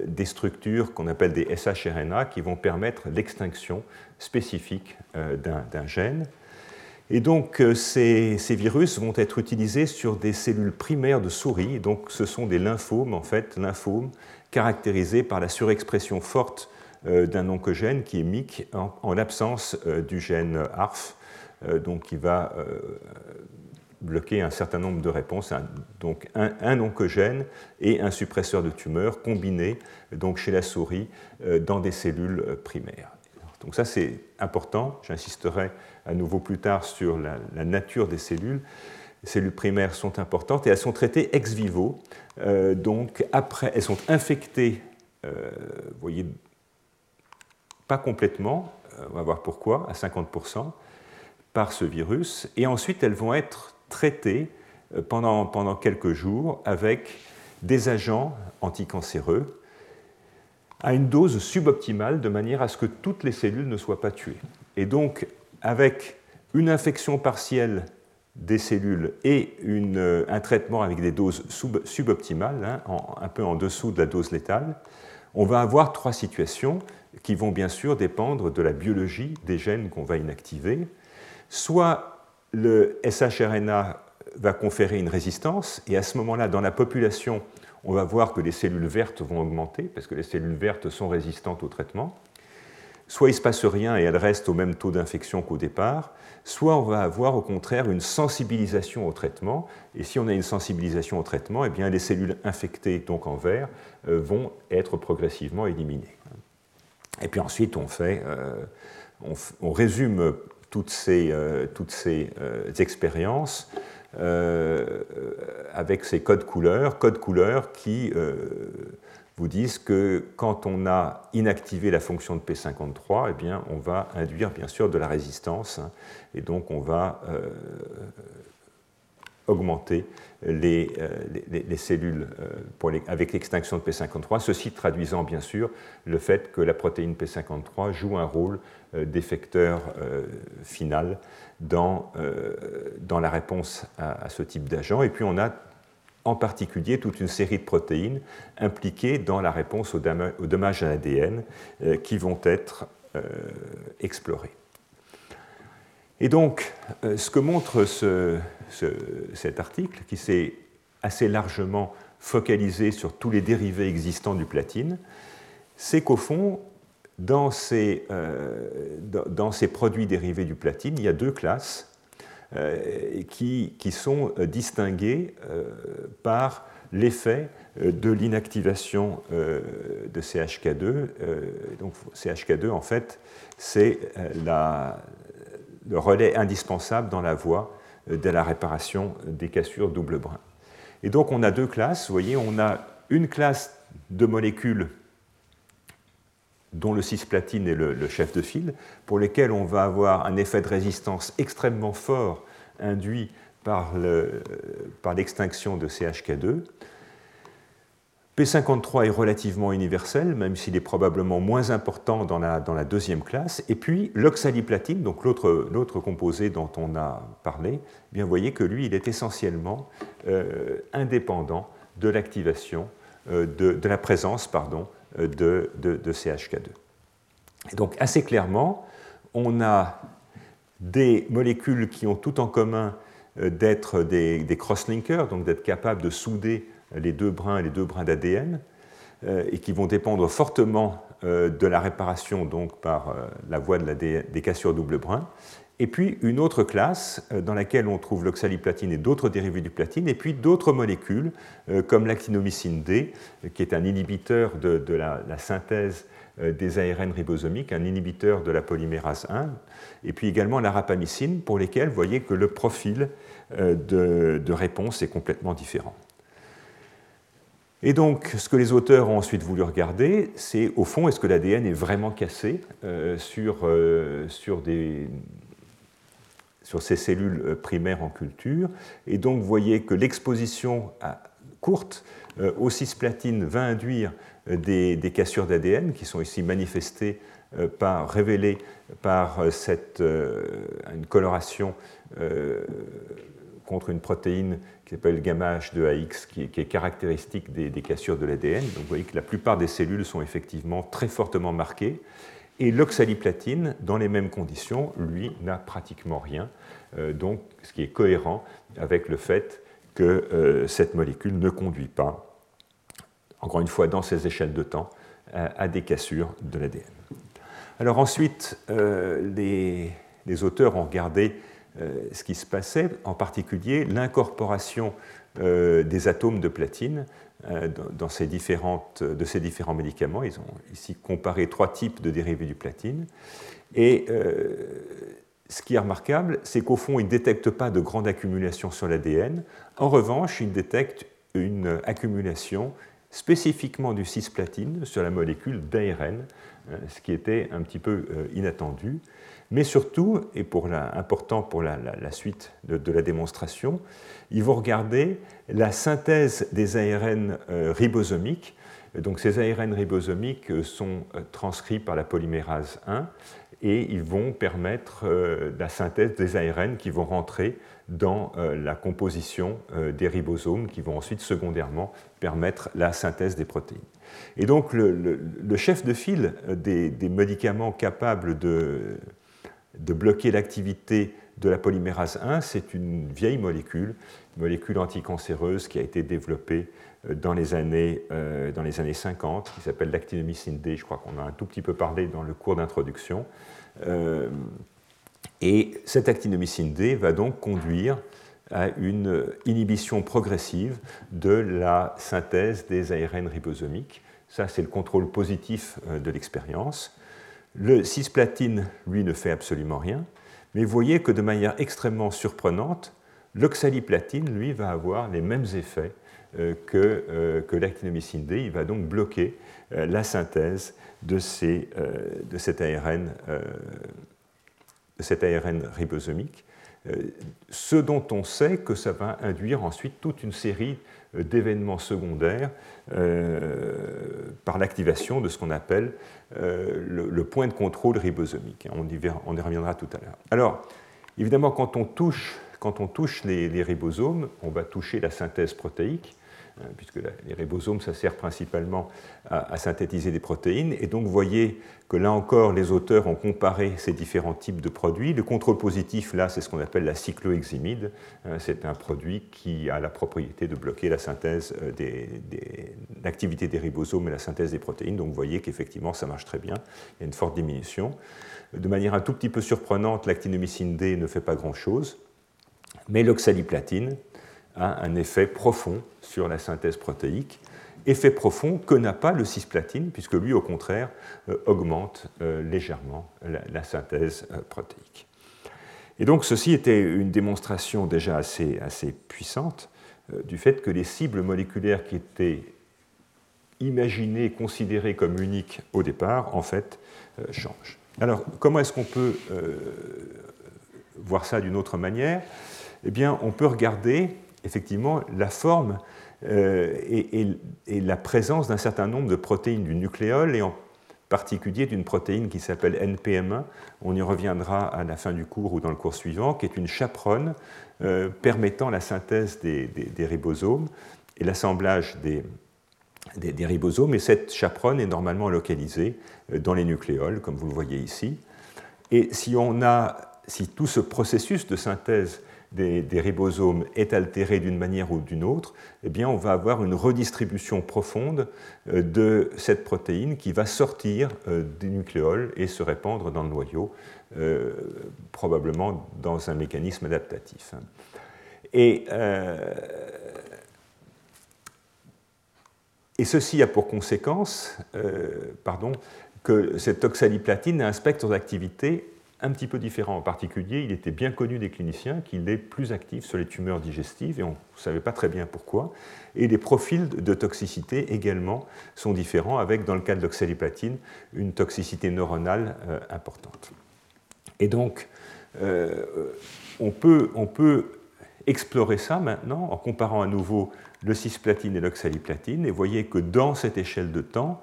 des, structures qu'on appelle des shRNA qui vont permettre l'extinction spécifique d'un gène. Et donc euh, ces, virus vont être utilisés sur des cellules primaires de souris. Donc ce sont des lymphomes, en fait, lymphomes caractérisés par la surexpression forte euh, d'un oncogène qui est MIC en, absence euh, du gène ARF, donc qui va bloquer un certain nombre de réponses. donc un, oncogène et un suppresseur de tumeur combinés donc chez la souris dans des cellules primaires. Donc ça c'est important, j'insisterai à nouveau plus tard sur la, nature des cellules. Les cellules primaires sont importantes et elles sont traitées ex vivo. Euh, donc après, elles sont infectées, euh, vous voyez, pas complètement, euh, on va voir pourquoi, à 50%, par ce virus. Et ensuite, elles vont être traitées pendant, pendant quelques jours avec des agents anticancéreux à une dose suboptimale de manière à ce que toutes les cellules ne soient pas tuées. Et donc, avec une infection partielle des cellules et euh, un traitement avec des doses suboptimales, hein, un peu en dessous de la dose létale, on va avoir trois situations qui vont bien sûr dépendre de la biologie des gènes qu'on va inactiver. Soit le shRNA va conférer une résistance, et à ce moment-là, dans la population, on va voir que les cellules vertes vont augmenter, parce que les cellules vertes sont résistantes au traitement soit il ne se passe rien et elle reste au même taux d'infection qu'au départ, soit on va avoir au contraire une sensibilisation au traitement. Et si on a une sensibilisation au traitement, eh bien, les cellules infectées, donc en vert, euh, vont être progressivement éliminées. Et puis ensuite, on, fait, euh, on, résume toutes ces, euh, toutes ces expériences avec ces codes couleurs, codes couleurs qui vous disent que quand on a inactivé la fonction de P53, eh bien, on va induire bien sûr de la résistance hein, et donc on va euh, augmenter les, euh, les, cellules euh, avec l'extinction de P53, ceci traduisant bien sûr le fait que la protéine P53 joue un rôle d'effecteur final dans, dans la réponse à, ce type d'agent. Et puis on a en particulier toute une série de protéines impliquées dans la réponse aux dommages à l'ADN euh, qui vont être euh, explorés. Et donc, euh, ce que montre cet article, qui s'est assez largement focalisé sur tous les dérivés existants du platine, c'est qu'au fond, dans ces, dans ces, produits dérivés du platine, il y a deux classes qui, qui, sont distinguées par l'effet euh, de l'inactivation euh, de CHK2. Euh, donc CHK2, en fait, c'est le relais indispensable dans la voie de la réparation des cassures double brin. Et donc on a deux classes. Vous voyez, on a une classe de molécules dont le cisplatine est le, chef de file, pour lesquelles on va avoir un effet de résistance extrêmement fort induit par l'extinction de CHK2. P53 est relativement universel, même s'il est probablement moins important dans la, dans la deuxième classe. Et puis l'oxaliplatine, donc l'autre composé dont on a parlé, eh bien vous voyez que lui, il est essentiellement euh, indépendant de l'activation, euh, de, de, la présence pardon, euh, de, de, CHK2. Et donc assez clairement, on a des molécules qui ont tout en commun d'être des, des crosslinkers, donc d'être capables de souder les deux brins, les deux brins d'ADN, euh, et qui vont dépendre fortement euh, de la réparation donc par euh, la voie de des cassures double brin. Et puis une autre classe dans laquelle on trouve l'oxaliplatine et d'autres dérivés du platine, et puis d'autres molécules comme l'actinomycine D, qui est un inhibiteur de, la, synthèse des ARN ribosomiques, un inhibiteur de la polymérase 1, et puis également la rapamycine, pour lesquels vous voyez que le profil de réponse est complètement différent. Et donc, ce que les auteurs ont ensuite voulu regarder, c'est au fond, est-ce que l'ADN est vraiment cassé euh, sur, euh, sur, des, sur, ces cellules euh, primaires en culture Et donc, vous voyez que l'exposition courte aux cisplatines va induire des, des cassures d'ADN qui sont ici manifestées par, révélées par cette, une coloration contre une protéine qui s'appelle gamma H2AX, qui est, caractéristique des, cassures de l'ADN. Donc vous voyez que la plupart des cellules sont effectivement très fortement marquées. Et l'oxaliplatine, dans les mêmes conditions, lui, n'a pratiquement rien. Euh, donc, ce qui est cohérent avec le fait que euh, cette molécule ne conduit pas, encore une fois, dans ces échelles de temps, à, des cassures de l'ADN. Alors ensuite, euh, les, auteurs ont regardé ce qui se passait, en particulier l'incorporation des atomes de platine dans ces différentes, de ces différents médicaments. Ils ont ici comparé trois types de dérivés du platine. Et ce qui est remarquable, c'est qu'au fond, ils ne détectent pas de grande accumulation sur l'ADN. En revanche, ils détectent une accumulation spécifiquement du cisplatine sur la molécule d'ARN, ce qui était un petit peu inattendu. Mais surtout, et pour important pour la, suite de, la démonstration, ils vont regarder la synthèse des ARN euh, ribosomiques. Donc ces ARN ribosomiques euh, sont euh, transcrits par la polymérase 1 et ils vont permettre la synthèse des ARN qui vont rentrer dans la composition des ribosomes qui vont ensuite secondairement permettre la synthèse des protéines. Et donc le, chef de file des médicaments capables de de bloquer l'activité de la polymérase 1, c'est une vieille molécule, une molécule anticancéreuse qui a été développée euh, dans les années, euh, dans les années 50, qui s'appelle l'actinomycine D. Je crois qu'on a un tout petit peu parlé dans le cours d'introduction. Euh, et cette actinomycine D va donc conduire à une inhibition progressive de la synthèse des ARN ribosomiques. Ça, c'est le contrôle positif de l'expérience. Le cisplatine, lui, ne fait absolument rien, mais vous voyez que de manière extrêmement surprenante, l'oxaliplatine, lui, va avoir les mêmes effets euh, que, euh, que l'actinomycine D. Il va donc bloquer euh, la synthèse de, ces, de, cet ARN, cet ARN ribosomique, ce dont on sait que ça va induire ensuite toute une série d'événements secondaires par l'activation de ce qu'on appelle euh, le, point de contrôle ribosomique. On y, on y reviendra tout à l'heure. Alors, évidemment, quand on touche, quand on touche les, ribosomes, on va toucher la synthèse protéique. Hein, puisque les ribosomes, ça sert principalement à, synthétiser des protéines. Et donc, vous voyez que là encore, les auteurs ont comparé ces différents types de produits. Le contrôle positif, là, c'est ce qu'on appelle la cycloheximide. Hein, c'est un produit qui a la propriété de bloquer euh, l'activité des ribosomes et la synthèse des protéines. Donc, vous voyez qu'effectivement, ça marche très bien. Il y a une forte diminution. De manière un tout petit peu surprenante, l'actinomycine D ne fait pas grand-chose, mais l'oxaliplatine a un effet profond sur la synthèse protéique, effet profond que n'a pas le cisplatine, puisque lui, au contraire, euh, augmente euh, légèrement la, synthèse euh, protéique. Et donc, ceci était une démonstration déjà assez, assez puissante du fait que les cibles moléculaires qui étaient imaginées, considérées comme uniques au départ, en fait, changent. Alors, comment est-ce qu'on peut voir ça d'une autre manière? Eh bien, on peut regarder effectivement la forme euh, et, la présence d'un certain nombre de protéines du nucléole, et en particulier d'une protéine qui s'appelle NPM1. On y reviendra à la fin du cours ou dans le cours suivant, qui est une chaperonne euh, permettant la synthèse des, ribosomes et l'assemblage des, ribosomes. Et cette chaperonne est normalement localisée euh, dans les nucléoles, comme vous le voyez ici. Et si, on si tout ce processus de synthèse des, ribosomes est altéré d'une manière ou d'une autre, eh bien, on va avoir une redistribution profonde euh, de cette protéine qui va sortir euh, des nucléoles et se répandre dans le noyau, euh, probablement dans un mécanisme adaptatif. Et, ceci a pour conséquence que cette oxaliplatine a un spectre d'activité un petit peu différent. En particulier, il était bien connu des cliniciens qu'il est plus actif sur les tumeurs digestives et on ne savait pas très bien pourquoi. Et les profils de toxicité également sont différents, avec, dans le cas de l'oxaliplatine, une toxicité neuronale euh, importante. Et donc, euh, on, peut, on peut explorer ça maintenant en comparant à nouveau le cisplatine et l'oxaliplatine. Et voyez que dans cette échelle de temps,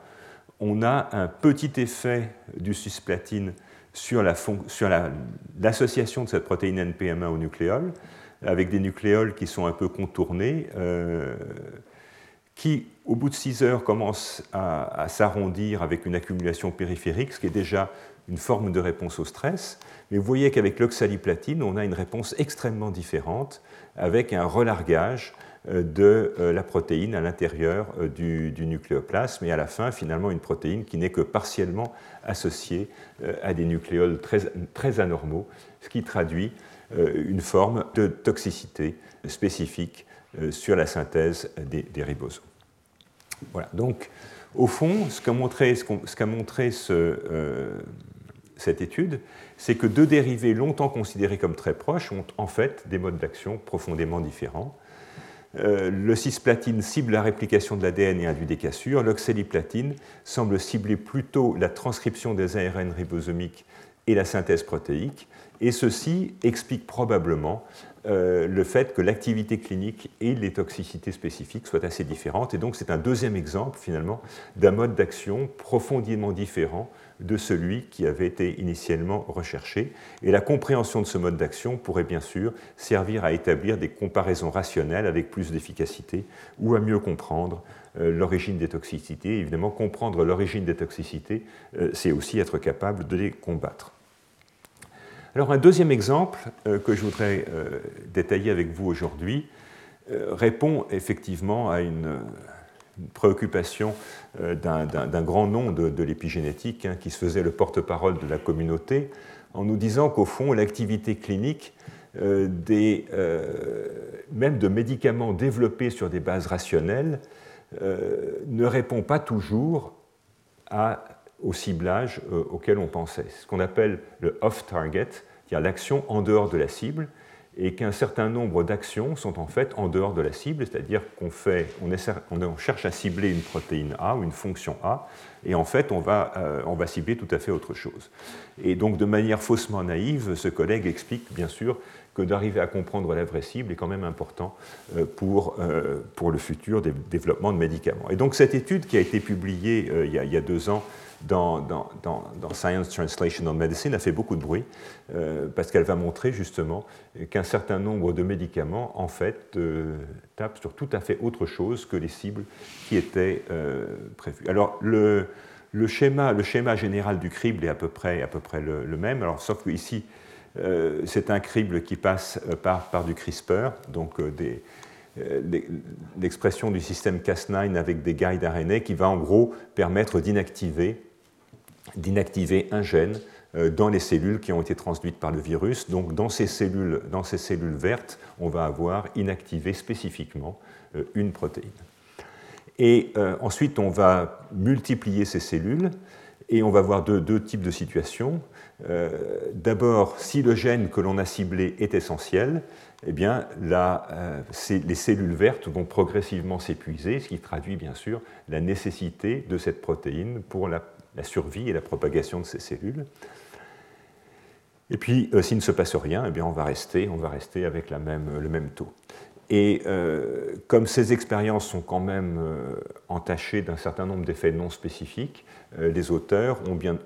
on a un petit effet du cisplatine sur l'association de cette protéine NPM1 au nucléole, avec des nucléoles qui sont un peu contournés, euh, qui, au bout de 6 heures, commencent à, s'arrondir avec une accumulation périphérique, ce qui est déjà une forme de réponse au stress. Mais vous voyez qu'avec l'oxaliplatine, on a une réponse extrêmement différente, avec un relargage de euh, la protéine à l'intérieur euh, du, nucléoplasme et à la fin finalement une protéine qui n'est que partiellement associée à des nucléoles très, anormaux, ce qui traduit une forme de toxicité spécifique sur la synthèse des, ribosomes. Voilà, donc au fond, ce qu'a montré, cette étude, c'est que deux dérivés longtemps considérés comme très proches ont en fait des modes d'action profondément différents. Euh, le cisplatine cible la réplication de l'ADN et induit des cassures. L'oxaliplatine semble cibler plutôt la transcription des ARN ribosomiques et la synthèse protéique. Et ceci explique probablement euh, le fait que l'activité clinique et les toxicités spécifiques soient assez différentes. Et donc c'est un deuxième exemple finalement d'un mode d'action profondément différent de celui qui avait été initialement recherché. Et la compréhension de ce mode d'action pourrait bien sûr servir à établir des comparaisons rationnelles avec plus d'efficacité ou à mieux comprendre euh, l'origine des toxicités. évidemment, comprendre l'origine des toxicités, euh, c'est aussi être capable de les combattre. Alors un deuxième exemple euh, que je voudrais détailler avec vous aujourd'hui répond effectivement à une une préoccupation euh, d'un grand nom de, l'épigénétique hein, qui se faisait le porte-parole de la communauté en nous disant qu'au fond, l'activité clinique euh, des, euh, même de médicaments développés sur des bases rationnelles ne répond pas toujours au ciblage auquel on pensait. Ce qu'on appelle le off-target, c'est-à-dire l'action en dehors de la cible, et qu'un certain nombre d'actions sont en fait en dehors de la cible, c'est-à-dire qu'on fait, on, cherche à cibler une protéine A ou une fonction A, et en fait on va, euh, on va cibler tout à fait autre chose. Et donc de manière faussement naïve, ce collègue explique bien sûr que d'arriver à comprendre la vraie cible est quand même important euh, pour, euh, pour le futur des développement de médicaments. Et donc cette étude qui a été publiée il y, a, deux ans dans, dans, dans, Science Translational Medicine a fait beaucoup de bruit euh, parce qu'elle va montrer justement qu'un certain nombre de médicaments en fait euh, tapent sur tout à fait autre chose que les cibles qui étaient euh, prévues. Alors le, schéma, le schéma général du crible est à peu près, à peu près le, même, alors, sauf que ici c'est un crible qui passe par, par du CRISPR, donc des, l'expression du système Cas9 avec des guides RNA qui va en gros permettre d'inactiver un gène euh, dans les cellules qui ont été transduites par le virus. Donc dans ces cellules, dans ces cellules vertes, on va avoir inactivé spécifiquement euh, une protéine. Et euh, ensuite, on va multiplier ces cellules et on va voir deux, types de situations. D'abord, si le gène que l'on a ciblé est essentiel, eh bien, les cellules vertes vont progressivement s'épuiser, ce qui traduit bien sûr la nécessité de cette protéine pour la survie et la propagation de ces cellules. Et puis, euh, s'il ne se passe rien, eh bien, on, va rester, on va rester avec le même taux. Et euh, comme ces expériences sont quand même euh, entachées d'un certain nombre d'effets non spécifiques, les auteurs ont, bien,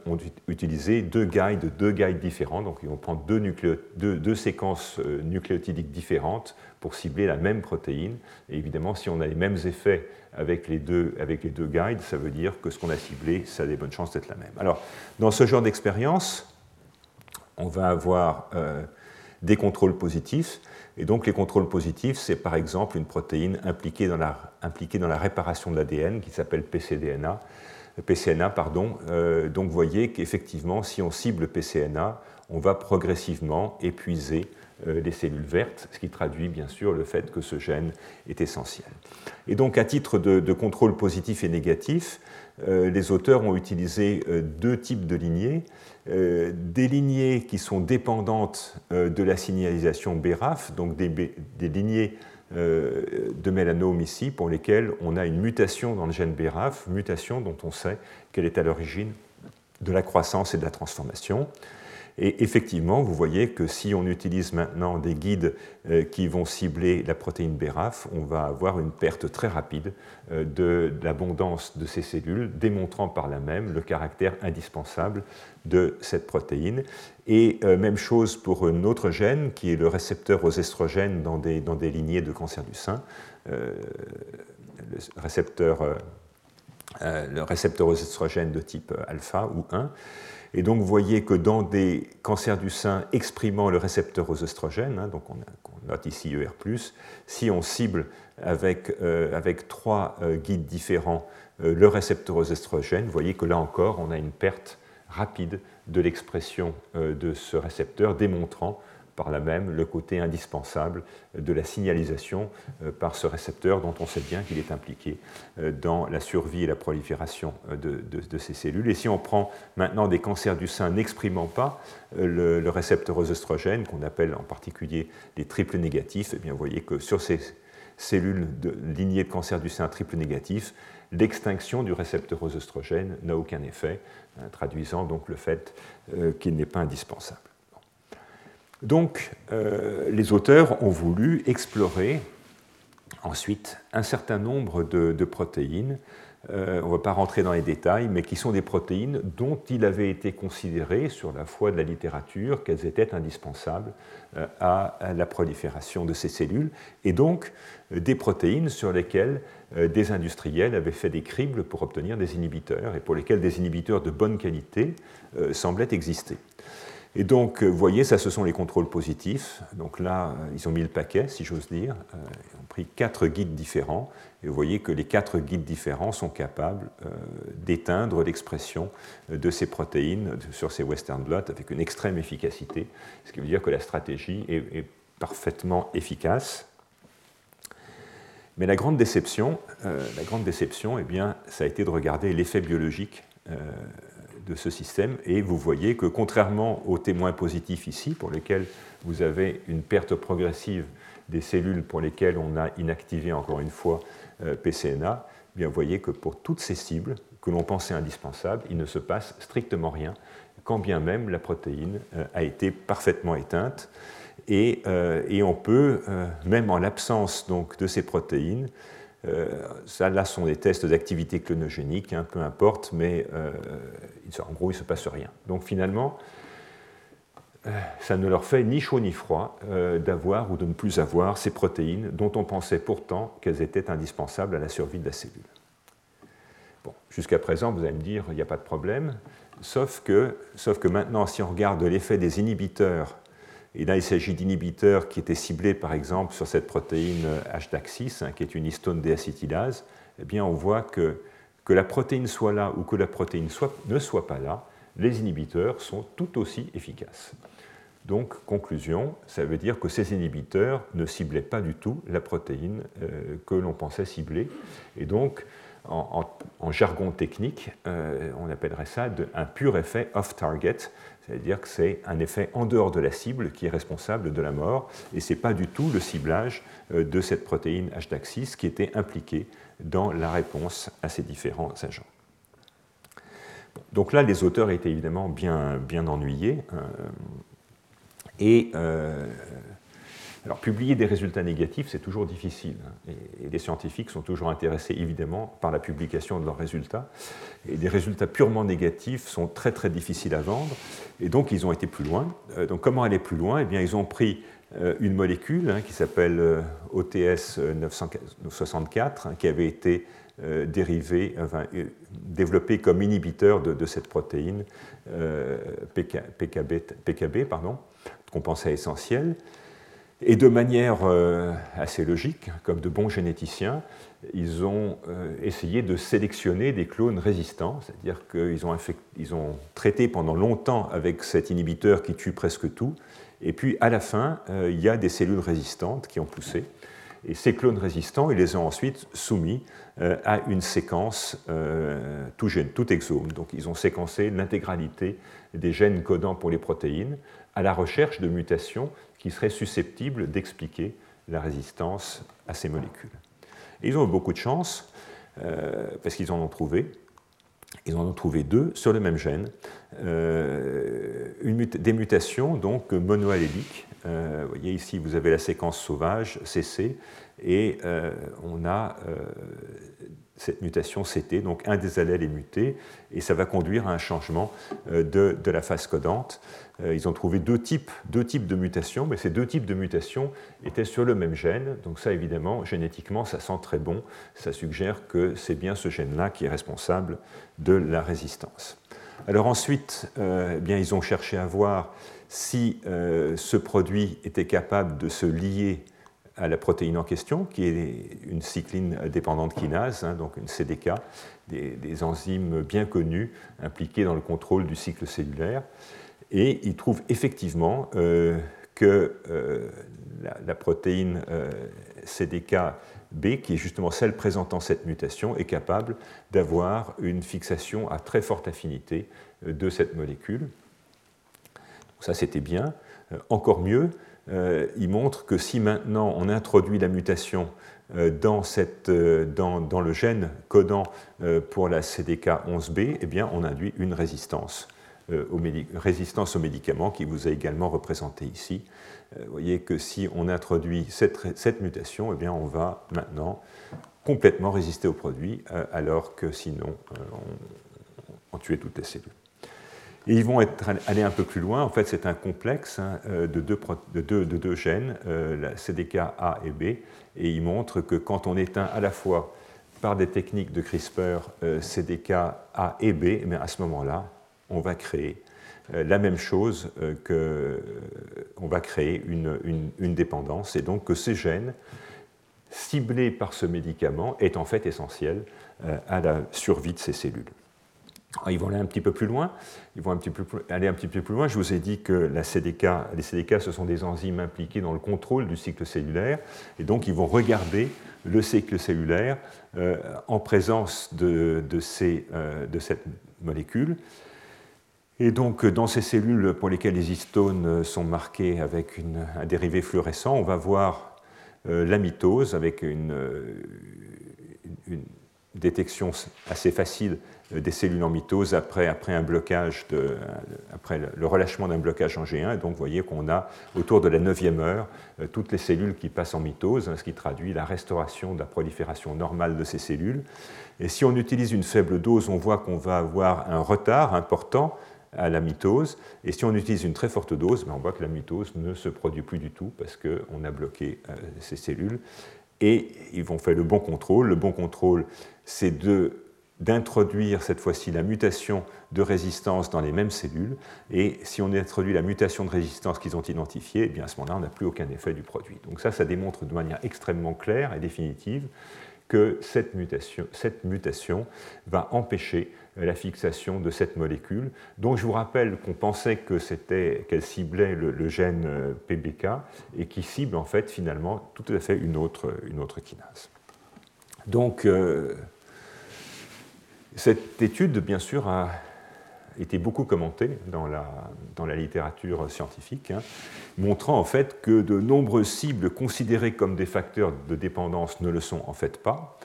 utilisé deux guides, deux guides différents. Donc, ils vont prendre deux, séquences nucléotidiques différentes pour cibler la même protéine. Et évidemment, si on a les mêmes effets avec les deux, avec les deux guides, ça veut dire que ce qu'on a ciblé, ça a des bonnes chances d'être la même. Alors, dans ce genre d'expérience, on va avoir euh, des contrôles positifs. Et donc, les contrôles positifs, c'est par exemple une protéine impliquée dans la, impliquée dans la réparation de l'ADN qui s'appelle PCDNA. PCNA, pardon. Euh, donc, vous voyez qu'effectivement, si on cible PCNA, on va progressivement épuiser euh, les cellules vertes, ce qui traduit bien sûr le fait que ce gène est essentiel. Et donc à titre de, contrôle positif et négatif, euh, les auteurs ont utilisé deux types de lignées. des lignées qui sont dépendantes de la signalisation BRAF, donc des lignées de mélanome ici pour lesquelles on a une mutation dans le gène BRAF, mutation dont on sait qu'elle est à l'origine de la croissance et de la transformation. Et effectivement, vous voyez que si on utilise maintenant des guides euh, qui vont cibler la protéine BRAF, on va avoir une perte très rapide euh, de l'abondance de ces cellules, démontrant par là même le caractère indispensable de cette protéine. Et euh, même chose pour un autre gène qui est le récepteur aux estrogènes dans des, lignées de cancer du sein. le récepteur, le récepteur aux estrogènes de type alpha ou 1 et donc vous voyez que dans des cancers du sein exprimant le récepteur aux oestrogènes, hein, donc on, note ici ER, si on cible avec, euh, trois euh, guides différents euh, le récepteur aux oestrogènes, vous voyez que là encore on a une perte rapide de l'expression de ce récepteur, démontrant par là même le côté indispensable de la signalisation euh, par ce récepteur dont on sait bien qu'il est impliqué euh, dans la survie et la prolifération euh, de, ces cellules. Et si on prend maintenant des cancers du sein n'exprimant pas le, récepteur aux oestrogènes, qu'on appelle en particulier les triples négatifs, eh bien vous voyez que sur ces cellules de lignée de cancer du sein triple négatif, l'extinction du récepteur aux oestrogènes n'a aucun effet, hein, traduisant donc le fait qu'il n'est pas indispensable. Donc, euh, les auteurs ont voulu explorer ensuite un certain nombre de, protéines. Euh, on ne va pas rentrer dans les détails, mais qui sont des protéines dont il avait été considéré sur la foi de la littérature qu'elles étaient indispensables euh, à, la prolifération de ces cellules, et donc des protéines sur lesquelles des industriels avaient fait des cribles pour obtenir des inhibiteurs, et pour lesquels des inhibiteurs de bonne qualité semblaient exister. Et donc, vous voyez, ça, ce sont les contrôles positifs. Donc là, euh, ils ont mis le paquet, si j'ose dire. Euh, ils ont pris quatre guides différents. Et vous voyez que les quatre guides différents sont capables euh, d'éteindre l'expression de ces protéines sur ces western blot avec une extrême efficacité. Ce qui veut dire que la stratégie est, parfaitement efficace. Mais la grande déception, la grande déception eh bien, ça a été de regarder l'effet biologique de ce système. Et vous voyez que contrairement aux témoins positifs ici, pour lesquels vous avez une perte progressive des cellules pour lesquelles on a inactivé encore une fois euh, PCNA, eh bien vous voyez que pour toutes ces cibles que l'on pensait indispensables, il ne se passe strictement rien, quand bien même la protéine euh, a été parfaitement éteinte. Et, euh, et on peut, même en l'absence donc de ces protéines, ça, là sont des tests d'activité clonogénique, hein, peu importe, mais en gros, il ne se passe rien. Donc finalement, ça ne leur fait ni chaud ni froid d'avoir ou de ne plus avoir ces protéines dont on pensait pourtant qu'elles étaient indispensables à la survie de la cellule. Bon, jusqu'à présent, vous allez me dire, il n'y a pas de problème, sauf que maintenant, si on regarde l'effet des inhibiteurs, et là il s'agit d'inhibiteurs qui étaient ciblés par exemple sur cette protéine HDAC6, hein, qui est une histone déacétylase, eh bien on voit que que la protéine soit là ou que la protéine ne soit pas là, les inhibiteurs sont tout aussi efficaces. Donc, conclusion, ça veut dire que ces inhibiteurs ne ciblaient pas du tout la protéine euh, que l'on pensait cibler. Et donc, en, jargon technique, euh, on appellerait ça un pur effet off-target, c'est-à-dire que c'est un effet en dehors de la cible qui est responsable de la mort, et ce n'est pas du tout le ciblage euh, de cette protéine HDAC6 qui était impliquée dans la réponse à ces différents agents. Donc là, les auteurs étaient évidemment bien, bien ennuyés. Euh, et alors, publier des résultats négatifs, c'est toujours difficile. Hein, et, les scientifiques sont toujours intéressés, évidemment, par la publication de leurs résultats. Et des résultats purement négatifs sont très, très difficiles à vendre. Et donc, ils ont été plus loin. Euh, donc, comment aller plus loin? Eh bien, ils ont pris euh, une molécule hein, qui s'appelle euh, OTS 964, hein, qui avait été dérivée, développée comme inhibiteur de, cette protéine PKB, PKB pardon, qu'on pensait essentielle. Et de manière euh, assez logique, comme de bons généticiens, ils ont euh, essayé de sélectionner des clones résistants, c'est-à-dire qu'ils ont, traité pendant longtemps avec cet inhibiteur qui tue presque tout, et puis à la fin, euh, il y a des cellules résistantes qui ont poussé, et ces clones résistants, ils les ont ensuite soumis à une séquence tout gène, tout exome. Donc ils ont séquencé l'intégralité des gènes codants pour les protéines à la recherche de mutations qui seraient susceptibles d'expliquer la résistance à ces molécules. ils ont eu beaucoup de chance, euh, parce qu'ils en ont trouvé. Ils en ont trouvé deux sur le même gène, euh, des mutations donc monoalléliques. Euh, vous voyez ici, vous avez la séquence sauvage CC, et on a cette mutation CT, donc un des allèles est muté, et ça va conduire à un changement de, de la phase codante. Euh, ils ont trouvé deux types, deux types de mutations, mais ces deux types de mutations étaient sur le même gène. Donc ça, évidemment, génétiquement, ça sent très bon. Ça suggère que c'est bien ce gène-là qui est responsable de la résistance. Alors ensuite, euh, eh bien, ils ont cherché à voir si euh, ce produit était capable de se lier à la protéine en question, qui est une cycline dépendante kinase, hein, donc une CDK, des, enzymes bien connues impliquées dans le contrôle du cycle cellulaire. Et il trouve effectivement euh, que euh, la, protéine euh, CDKB, qui est justement celle présentant cette mutation, est capable d'avoir une fixation à très forte affinité de cette molécule. ça, c'était bien. encore mieux, il montre que si maintenant on introduit la mutation dans, cette, dans, le gène codant pour la CDK11B, eh bien, on induit une résistance euh, aux résistance médicaments qui vous est également représentée ici. Euh, vous voyez que si on introduit cette, mutation, eh bien on va maintenant complètement résister au produit, euh, alors que sinon on, on, tuait toutes les cellules. Et ils vont être, aller un peu plus loin. En fait, c'est un complexe hein, de, deux, de, deux, de, deux, gènes, la CDK A et B, et ils montrent que quand on éteint à la fois par des techniques de CRISPR CDK A et B, eh à ce moment-là, on va créer euh, la même chose euh, que euh, on va créer une, dépendance et donc que ces gènes ciblés par ce médicament est en fait essentiel à la survie de ces cellules. Ils vont aller un petit peu plus loin. Ils vont aller un petit peu plus loin. Je vous ai dit que les CDK, ce sont des enzymes impliquées dans le contrôle du cycle cellulaire, et donc ils vont regarder le cycle cellulaire en présence de, ces, de cette molécule. Et donc, dans ces cellules pour lesquelles les histones sont marquées avec un dérivé fluorescent, on va voir euh, la mitose avec une, détection assez facile des cellules en mitose après, après, un blocage de, après le relâchement d'un blocage en G1. Et donc vous voyez qu'on a autour de la 9e heure toutes les cellules qui passent en mitose, hein, ce qui traduit la restauration de la prolifération normale de ces cellules. Et si on utilise une faible dose, on voit qu'on va avoir un retard important à la mitose. Et si on utilise une très forte dose, ben, on voit que la mitose ne se produit plus du tout parce qu'on a bloqué euh, ces cellules. Et ils vont faire le bon contrôle. Le bon contrôle, c'est d'introduire cette fois-ci la mutation de résistance dans les mêmes cellules. Et si on introduit la mutation de résistance qu'ils ont identifiée, eh bien à ce moment-là, on n'a plus aucun effet du produit. Donc ça, ça démontre de manière extrêmement claire et définitive que cette mutation va empêcher la fixation de cette molécule, dont je vous rappelle qu'on pensait que c'était qu'elle ciblait le, gène euh, PBK et qui cible en fait finalement tout à fait une autre, autre kinase. Donc euh, cette étude, bien sûr, a été beaucoup commentée dans la, dans la littérature scientifique, hein, montrant en fait que de nombreuses cibles considérées comme des facteurs de dépendance ne le sont en fait pas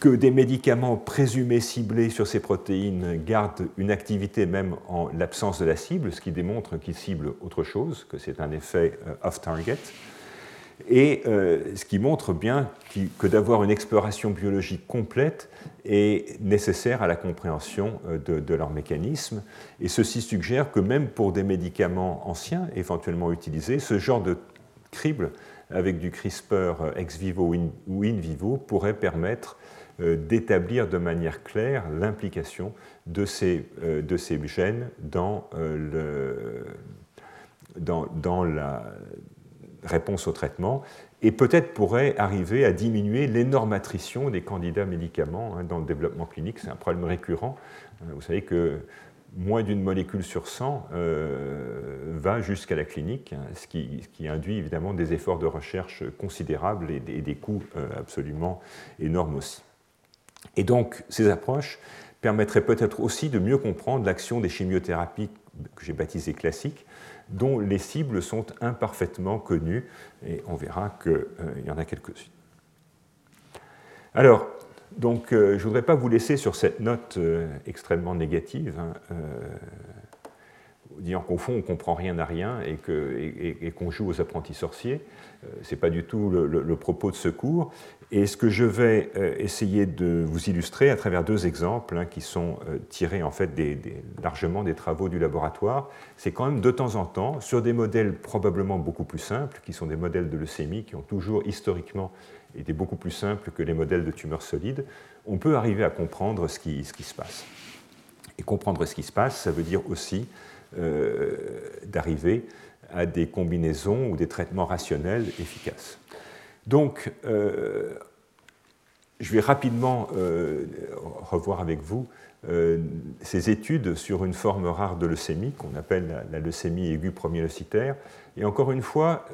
que des médicaments présumés ciblés sur ces protéines gardent une activité même en l'absence de la cible, ce qui démontre qu'ils ciblent autre chose, que c'est un effet euh, off-target, et euh, ce qui montre bien que d'avoir une exploration biologique complète est nécessaire à la compréhension euh, de, de, leur mécanisme. Et ceci suggère que même pour des médicaments anciens, éventuellement utilisés, ce genre de crible avec du CRISPR ex vivo ou in vivo pourrait permettre d'établir de manière claire l'implication de, ces, euh, gènes dans, euh, dans, la réponse au traitement et peut-être pourrait arriver à diminuer l'énorme attrition des candidats médicaments hein, dans le développement clinique. C'est un problème récurrent. Vous savez que moins d'une molécule sur 100 va jusqu'à la clinique, hein, ce, qui, induit évidemment des efforts de recherche considérables et des coûts absolument énormes aussi. Et donc, ces approches permettraient peut-être aussi de mieux comprendre l'action des chimiothérapies que j'ai baptisées classiques, dont les cibles sont imparfaitement connues, et on verra qu'il euh, y en a quelques-unes. Alors, donc, euh, je ne voudrais pas vous laisser sur cette note euh, extrêmement négative. Hein, disant qu'au fond, on comprend rien à rien et qu'on joue aux apprentis sorciers. Euh, ce n'est pas du tout le, propos de ce cours. Et ce que je vais euh, essayer de vous illustrer à travers deux exemples hein, qui sont euh, tirés en fait largement des travaux du laboratoire, c'est quand même de temps en temps, sur des modèles probablement beaucoup plus simples, qui sont des modèles de leucémie qui ont toujours historiquement été beaucoup plus simples que les modèles de tumeurs solides, on peut arriver à comprendre ce qui, se passe. Et comprendre ce qui se passe, ça veut dire aussi d'arriver à des combinaisons ou des traitements rationnels efficaces. Donc, euh, je vais rapidement euh, revoir avec vous ces études sur une forme rare de leucémie qu'on appelle la, leucémie aiguë leucitaire. Et encore une fois,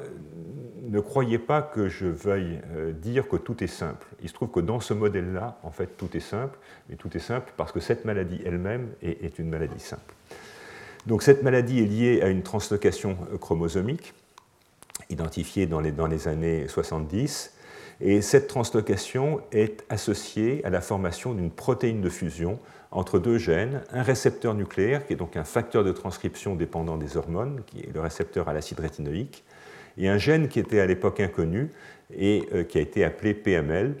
ne croyez pas que je veuille dire que tout est simple. Il se trouve que dans ce modèle-là, en fait, tout est simple, mais tout est simple parce que cette maladie elle-même est une maladie simple. Donc cette maladie est liée à une translocation chromosomique identifiée dans les, dans les années 70. Et cette translocation est associée à la formation d'une protéine de fusion entre deux gènes, un récepteur nucléaire, qui est donc un facteur de transcription dépendant des hormones, qui est le récepteur à l'acide rétinoïque, et un gène qui était à l'époque inconnu et euh, qui a été appelé PML.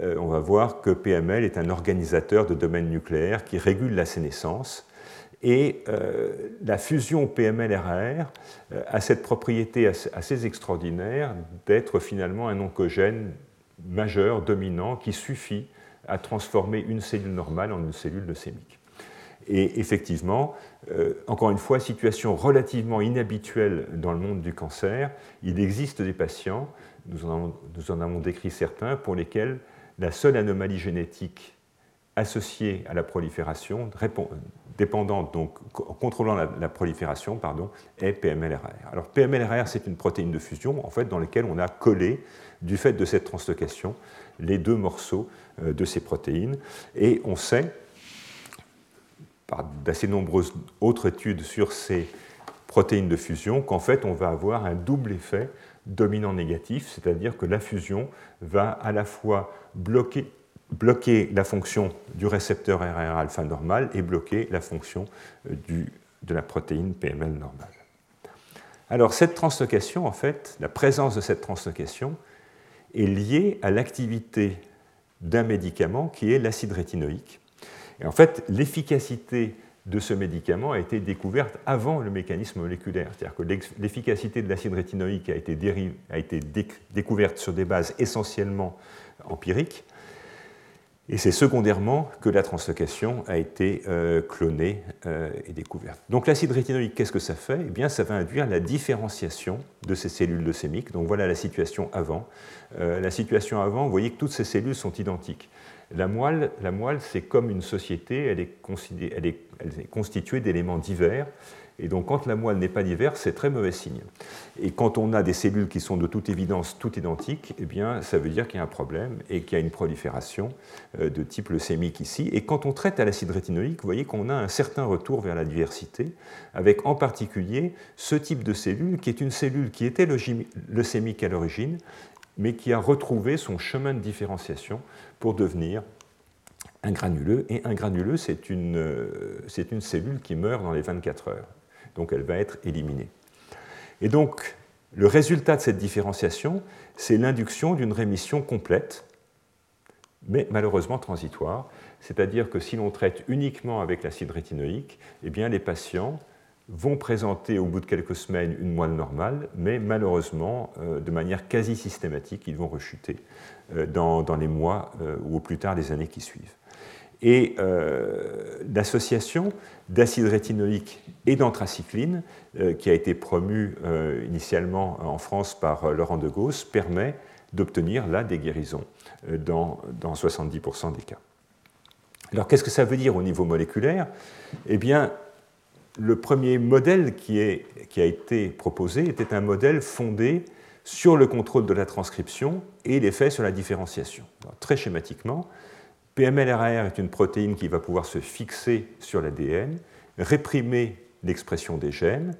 Euh, on va voir que PML est un organisateur de domaine nucléaire qui régule la sénescence et euh, la fusion PML-RAR euh, a cette propriété assez extraordinaire d'être finalement un oncogène majeur, dominant, qui suffit à transformer une cellule normale en une cellule leucémique. Et effectivement, euh, encore une fois, situation relativement inhabituelle dans le monde du cancer, il existe des patients, nous en, nous en avons décrit certains, pour lesquels la seule anomalie génétique associée à la prolifération répond, dépendante, donc contrôlant la, prolifération, pardon, est PMLRR. Alors PMLRR, c'est une protéine de fusion en fait, dans laquelle on a collé, du fait de cette translocation, les deux morceaux euh, de ces protéines. Et on sait, par d'assez nombreuses autres études sur ces protéines de fusion, qu'en fait, on va avoir un double effet dominant négatif, c'est-à-dire que la fusion va à la fois bloquer bloquer la fonction du récepteur RR alpha normal et bloquer la fonction euh, de la protéine PML normale. Alors cette translocation, en fait, la présence de cette translocation est liée à l'activité d'un médicament qui est l'acide rétinoïque. Et en fait, l'efficacité de ce médicament a été découverte avant le mécanisme moléculaire. C'est-à-dire que l'efficacité de l'acide rétinoïque a été, a été découverte sur des bases essentiellement empiriques, et c'est secondairement que la translocation a été euh, clonée euh, et découverte. Donc l'acide rétinoïque, qu'est-ce que ça fait? Eh bien, ça va induire la différenciation de ces cellules leucémiques. Donc voilà la situation avant. Euh, la situation avant, vous voyez que toutes ces cellules sont identiques. La moelle, la moelle c'est comme une société, elle est, constituée d'éléments divers et donc, quand la moelle n'est pas diverse, c'est très mauvais signe. Et quand on a des cellules qui sont de toute évidence toutes identiques, eh bien, ça veut dire qu'il y a un problème et qu'il y a une prolifération euh, de type leucémique ici. Et quand on traite à l'acide rétinoïque, vous voyez qu'on a un certain retour vers la diversité, avec en particulier ce type de cellule qui est une cellule qui était leucémique à l'origine, mais qui a retrouvé son chemin de différenciation pour devenir un granuleux. Et un granuleux, c'est une, euh, une cellule qui meurt dans les 24 heures donc elle va être éliminée. Et donc, le résultat de cette différenciation, c'est l'induction d'une rémission complète, mais malheureusement transitoire. C'est-à-dire que si l'on traite uniquement avec l'acide rétinoïque, eh bien, les patients vont présenter au bout de quelques semaines une moelle normale, mais malheureusement, euh, de manière quasi systématique, ils vont rechuter euh, dans, les mois euh, ou au plus tard les années qui suivent. Et l'association d'acide rétinoïque et d'anthracycline, euh, qui a été promu euh, initialement en France par euh, Laurent de Gauss, permet d'obtenir là des guérisons dans, 70% des cas. Alors qu'est-ce que ça veut dire au niveau moléculaire? Eh bien, le premier modèle qui, a été proposé était un modèle fondé sur le contrôle de la transcription et l'effet sur la différenciation. très schématiquement, PMLRR est une protéine qui va pouvoir se fixer sur l'ADN, réprimer l'expression des gènes,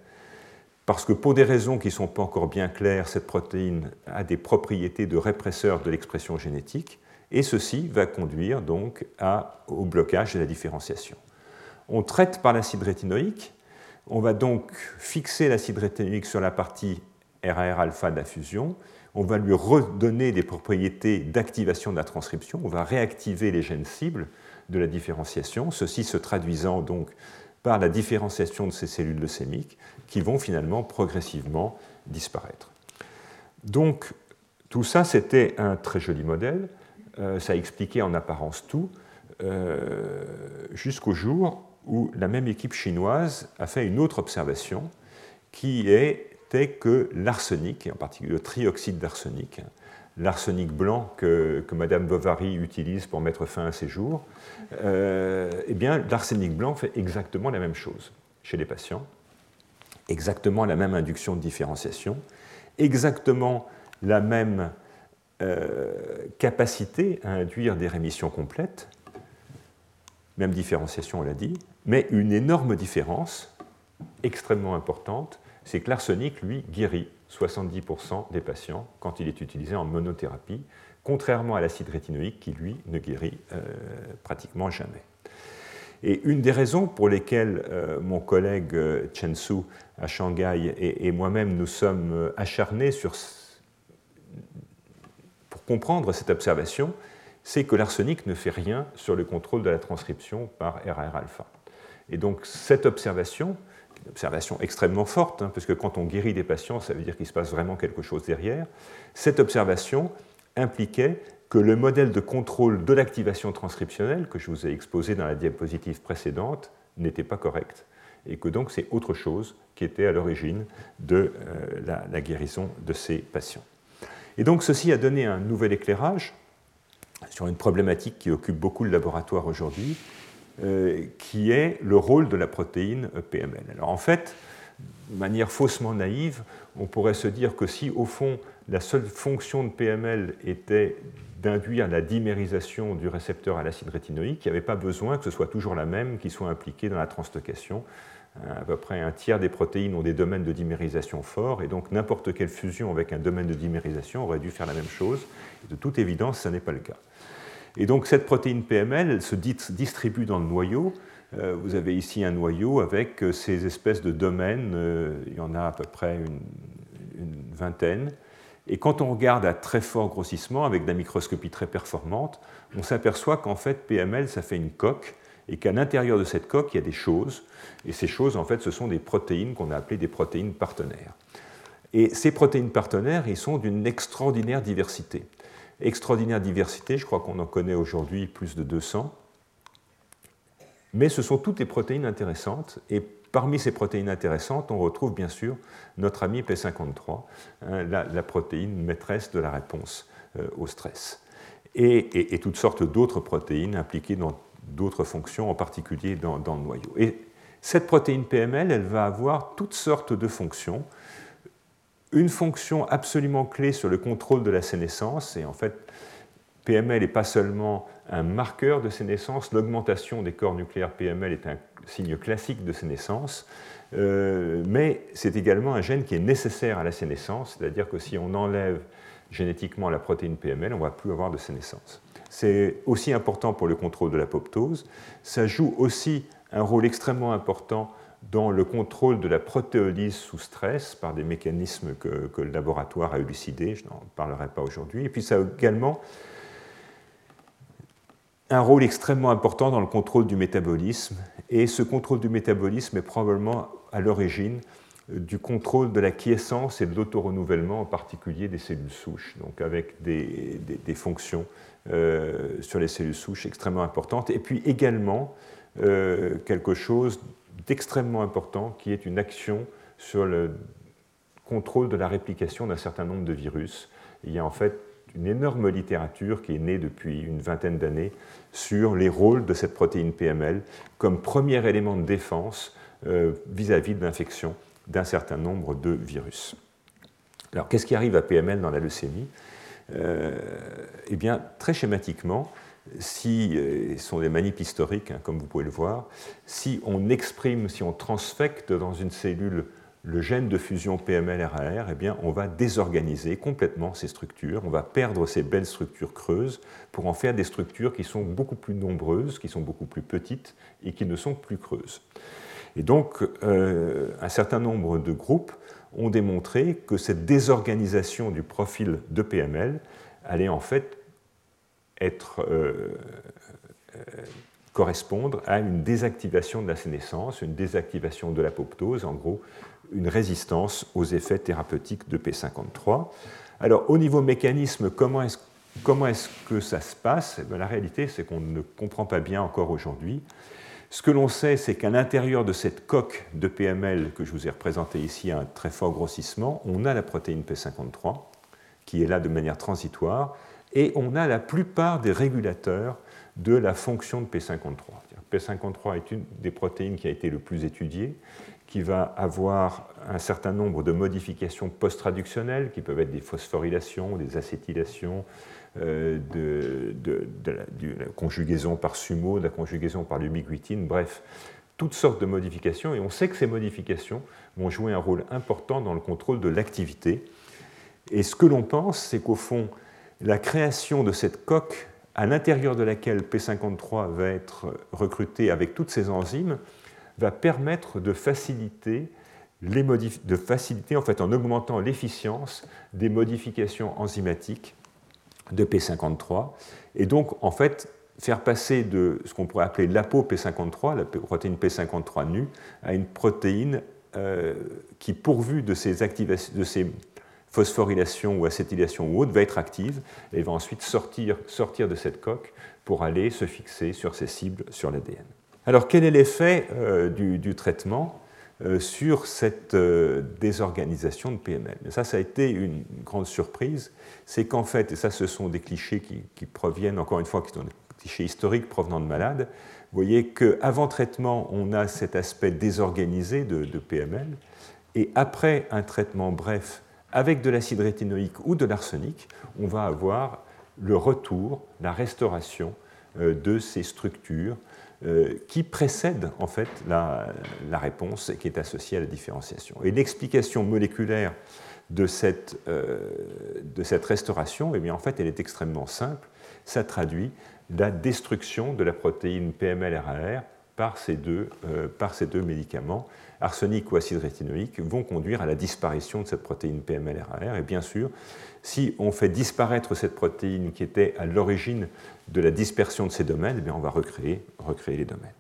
parce que pour des raisons qui ne sont pas encore bien claires, cette protéine a des propriétés de répresseur de l'expression génétique, et ceci va conduire donc au blocage de la différenciation. On traite par l'acide rétinoïque, on va donc fixer l'acide rétinoïque sur la partie RAR-alpha de la fusion, on va lui redonner des propriétés d'activation de la transcription, on va réactiver les gènes cibles de la différenciation, ceci se traduisant donc par la différenciation de ces cellules leucémiques qui vont finalement progressivement disparaître. Donc tout ça, c'était un très joli modèle, euh, ça expliquait en apparence tout, euh, jusqu'au jour où la même équipe chinoise a fait une autre observation qui est que l'arsenic, et en particulier le trioxyde d'arsenic, l'arsenic blanc que, que, Madame Bovary utilise pour mettre fin à ses jours, euh, eh bien, l'arsenic blanc fait exactement la même chose chez les patients, exactement la même induction de différenciation, exactement la même euh, capacité à induire des rémissions complètes, même différenciation, on l'a dit, mais une énorme différence extrêmement importante c'est que l'arsenic, lui, guérit 70% des patients quand il est utilisé en monothérapie, contrairement à l'acide rétinoïque qui, lui, ne guérit euh, pratiquement jamais. Et une des raisons pour lesquelles euh, mon collègue euh, Chen Su à Shanghai et, moi-même nous sommes acharnés sur, pour comprendre cette observation, c'est que l'arsenic ne fait rien sur le contrôle de la transcription par RAR-alpha. Et donc cette observation, une observation extrêmement forte, hein, parce que quand on guérit des patients, ça veut dire qu'il se passe vraiment quelque chose derrière. Cette observation impliquait que le modèle de contrôle de l'activation transcriptionnelle que je vous ai exposé dans la diapositive précédente n'était pas correct, et que donc c'est autre chose qui était à l'origine de euh, la, la guérison de ces patients. Et donc ceci a donné un nouvel éclairage sur une problématique qui occupe beaucoup le laboratoire aujourd'hui, euh, qui est le rôle de la protéine PML. Alors en fait, de manière faussement naïve, on pourrait se dire que si au fond la seule fonction de PML était d'induire la dimérisation du récepteur à l'acide rétinoïque, il n'y avait pas besoin que ce soit toujours la même qui soit impliquée dans la translocation. À peu près un tiers des protéines ont des domaines de dimérisation forts, et donc n'importe quelle fusion avec un domaine de dimérisation aurait dû faire la même chose. de toute évidence, ce n'est pas le cas. Et donc cette protéine PML, se distribue dans le noyau. Euh, vous avez ici un noyau avec euh, ces espèces de domaines, il y en a à peu près une vingtaine. Et quand on regarde à très fort grossissement, avec de la microscopie très performante, on s'aperçoit qu'en fait PML, ça fait une coque, et qu'à l'intérieur de cette coque, il y a des choses. Et ces choses, en fait, ce sont des protéines qu'on a appelées des protéines partenaires. Et ces protéines partenaires, ils sont d'une extraordinaire diversité. Extraordinaire diversité, je crois qu'on en connaît aujourd'hui plus de 200. Mais ce sont toutes des protéines intéressantes. Et parmi ces protéines intéressantes, on retrouve bien sûr notre ami P53, hein, la, protéine maîtresse de la réponse euh, au stress. Et, toutes sortes d'autres protéines impliquées dans d'autres fonctions, en particulier dans, le noyau. Et cette protéine PML, elle va avoir toutes sortes de fonctions une fonction absolument clé sur le contrôle de la sénescence, et en fait, PML n'est pas seulement un marqueur de sénescence, l'augmentation des corps nucléaires PML est un signe classique de sénescence, euh, mais c'est également un gène qui est nécessaire à la sénescence, c'est-à-dire que si on enlève génétiquement la protéine PML, on ne va plus avoir de sénescence. C'est aussi important pour le contrôle de l'apoptose. Ça joue aussi un rôle extrêmement important dans le contrôle de la protéolyse sous stress par des mécanismes que, le laboratoire a élucidés, je n'en parlerai pas aujourd'hui. Et puis ça a également un rôle extrêmement important dans le contrôle du métabolisme. Et ce contrôle du métabolisme est probablement à l'origine du contrôle de la quiescence et de l'autorenouvellement, en particulier des cellules souches, donc avec des, fonctions euh, sur les cellules souches extrêmement importantes. Et puis également euh, quelque chose extrêmement important qui est une action sur le contrôle de la réplication d'un certain nombre de virus. Il y a en fait une énorme littérature qui est née depuis une vingtaine d'années sur les rôles de cette protéine PML comme premier élément de défense euh, vis-à-vis de l'infection d'un certain nombre de virus. Alors, qu'est-ce qui arrive à PML dans la leucémie? Euh, Eh bien, très schématiquement, si, ce sont des manips historiques, hein, comme vous pouvez le voir, si on exprime, si on transfecte dans une cellule le gène de fusion PML-RAR, eh bien, on va désorganiser complètement ces structures, on va perdre ces belles structures creuses pour en faire des structures qui sont beaucoup plus nombreuses, qui sont beaucoup plus petites et qui ne sont plus creuses. Et donc, euh, un certain nombre de groupes ont démontré que cette désorganisation du profil de PML allait en fait euh, euh, correspondre à une désactivation de la sénescence, une désactivation de l'apoptose, en gros une résistance aux effets thérapeutiques de P53. Alors au niveau mécanisme, comment est-ce que ça se passe? Eh La réalité, c'est qu'on ne comprend pas bien encore aujourd'hui. Ce que l'on sait, c'est qu'à l'intérieur de cette coque de PML que je vous ai représentée ici à un très fort grossissement, on a la protéine P53 qui est là de manière transitoire, et on a la plupart des régulateurs de la fonction de P53. P53 est une des protéines qui a été le plus étudiée, qui va avoir un certain nombre de modifications post-traductionnelles, qui peuvent être des phosphorylations, des acétylations, euh, de, la, conjugaison par sumo, de la conjugaison par l'ubiquitine, bref, toutes sortes de modifications. Et on sait que ces modifications vont jouer un rôle important dans le contrôle de l'activité. Et ce que l'on pense, c'est qu'au fond, la création de cette coque à l'intérieur de laquelle P53 va être recruté avec toutes ces enzymes va permettre de faciliter, les de en, augmentant l'efficience des modifications enzymatiques de P53 et donc en fait faire passer de ce qu'on pourrait appeler l'ApoP53, la protéine P53 nue, à une protéine euh, qui, pourvue de ces, de ces phosphorylation ou acétylation ou autre, va être active et va ensuite sortir, sortir de cette coque pour aller se fixer sur ses cibles sur l'ADN. Alors quel est l'effet euh, du, traitement euh, sur cette euh, désorganisation de PML Ça, ça a été une grande surprise, c'est qu'en fait, et ça ce sont des clichés qui, proviennent, encore une fois, qui sont des clichés historiques provenant de malades, vous voyez qu'avant traitement, on a cet aspect désorganisé de PML, et après un traitement bref avec de l'acide rétinoïque ou de l'arsenic, on va avoir le retour, la restauration euh, de ces structures euh, qui précèdent en fait la, réponse qui est associée à la différenciation. Et l'explication moléculaire de cette, euh, de cette restauration, eh bien, en fait, elle est extrêmement simple. ça traduit la destruction de la protéine PML-RAR par ces deux médicaments, arsenic ou acide rétinoïque, vont conduire à la disparition de cette protéine PML-RAR. Et bien sûr, si on fait disparaître cette protéine qui était à l'origine de la dispersion de ces domaines, eh on va recréer, recréer les domaines.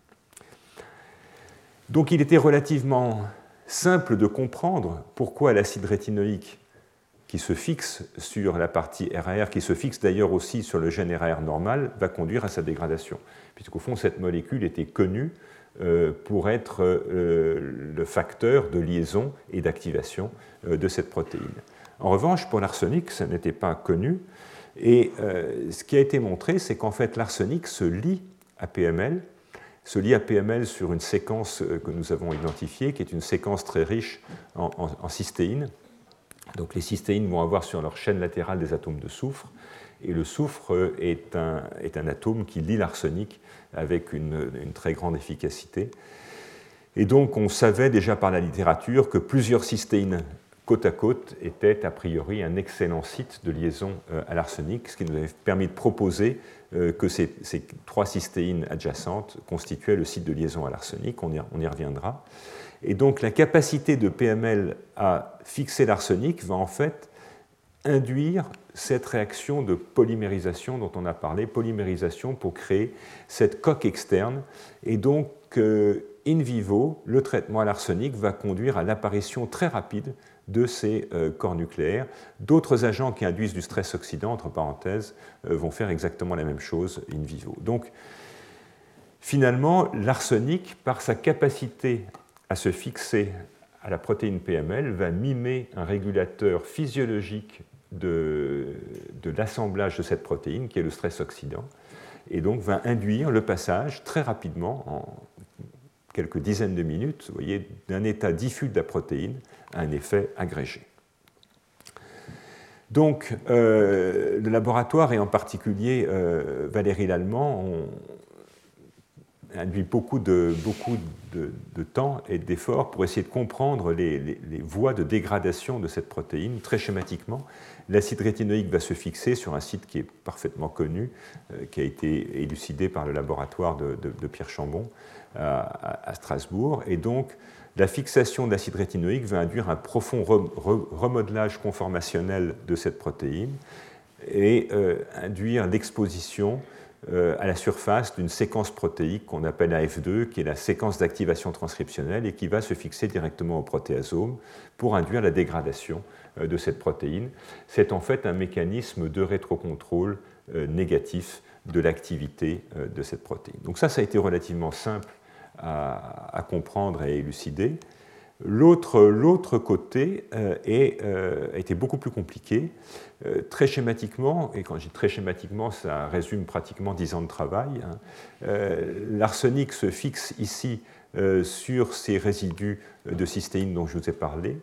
Donc il était relativement simple de comprendre pourquoi l'acide rétinoïque qui se fixe sur la partie RAR, qui se fixe d'ailleurs aussi sur le gène RAR normal, va conduire à sa dégradation. Puisqu'au fond, cette molécule était connue pour être euh, le facteur de liaison et d'activation euh, de cette protéine. En revanche, pour l'arsenic, ça n'était pas connu. Et ce qui a été montré, c'est qu'en fait, l'arsenic se lie à PML se lie à PML sur une séquence euh, que nous avons identifiée, qui est une séquence très riche en, cystéine. Donc les cystéines vont avoir sur leur chaîne latérale des atomes de soufre, et le soufre est un, est un atome qui lie l'arsenic avec une, très grande efficacité. Et donc on savait déjà par la littérature que plusieurs cystéines côte à côte étaient a priori un excellent site de liaison euh, à l'arsenic, ce qui nous avait permis de proposer euh, que ces, trois cystéines adjacentes constituaient le site de liaison à l'arsenic, on, y reviendra. Et donc la capacité de PML à fixer l'arsenic va en fait induire cette réaction de polymérisation dont on a parlé, polymérisation pour créer cette coque externe. Et donc, euh, in vivo, le traitement à l'arsenic va conduire à l'apparition très rapide de ces euh, corps nucléaires. D'autres agents qui induisent du stress oxydant, entre parenthèses, euh, vont faire exactement la même chose in vivo. Donc, finalement, l'arsenic, par sa capacité à se fixer à la protéine PML, va mimer un régulateur physiologique de, l'assemblage de cette protéine, qui est le stress oxydant, et donc va induire le passage très rapidement, en quelques dizaines de minutes, voyez, d'un état diffus de la protéine un effet agrégé. Donc, euh, le laboratoire et en particulier euh, Valérie Lallemand ont induit beaucoup de, beaucoup de, temps et d'efforts pour essayer de comprendre les, voies de dégradation de cette protéine très schématiquement. L'acide rétinoïque va se fixer sur un site qui est parfaitement connu, euh, qui a été élucidé par le laboratoire de, Pierre Chambon à, à, Strasbourg. Et donc, la fixation d'acide rétinoïque va induire un profond remodelage conformationnel de cette protéine et euh, induire l'exposition euh, à la surface d'une séquence protéique qu'on appelle AF2, qui est la séquence d'activation transcriptionnelle et qui va se fixer directement au protéasome pour induire la dégradation euh, de cette protéine. C'est en fait un mécanisme de rétrocontrôle négatif de l'activité de cette protéine. Donc ça, ça a été relativement simple à, comprendre et à élucider. L'autre côté euh, euh, a été beaucoup plus compliqué. Euh, très schématiquement, et quand je dis très schématiquement, ça résume pratiquement 10 ans de travail, hein, l'arsenic se fixe ici sur ces résidus de cystéine dont je vous ai parlé,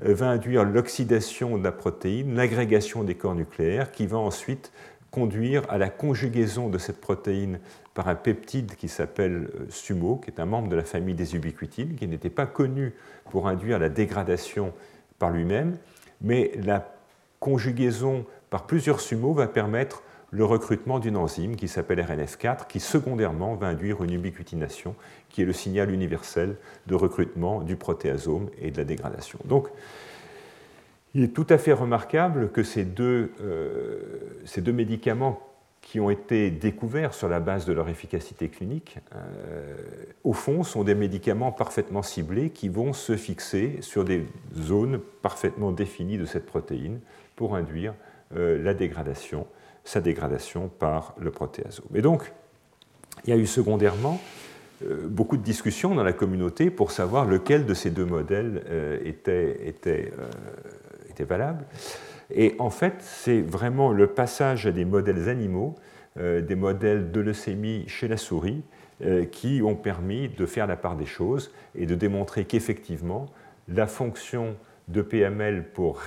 va induire l'oxydation de la protéine, l'agrégation des corps nucléaires, qui va ensuite conduire à la conjugaison de cette protéine par un peptide qui s'appelle euh, SUMO, qui est un membre de la famille des ubiquitines, qui n'était pas connu pour induire la dégradation par lui-même, mais la conjugaison par plusieurs SUMO va permettre le recrutement d'une enzyme qui s'appelle RNF4, qui secondairement va induire une ubiquitination, qui est le signal universel de recrutement du protéasome et de la dégradation. Donc, il est tout à fait remarquable que ces deux, euh, ces deux médicaments qui ont été découverts sur la base de leur efficacité clinique, euh, au fond, sont des médicaments parfaitement ciblés qui vont se fixer sur des zones parfaitement définies de cette protéine pour induire euh, la dégradation, sa dégradation par le protéasome. Et donc, il y a eu secondairement beaucoup de discussions dans la communauté pour savoir lequel de ces deux modèles était, était, était valable. Et en fait, c'est vraiment le passage à des modèles animaux, euh, des modèles de leucémie chez la souris, euh, qui ont permis de faire la part des choses et de démontrer qu'effectivement, la fonction de PML pour,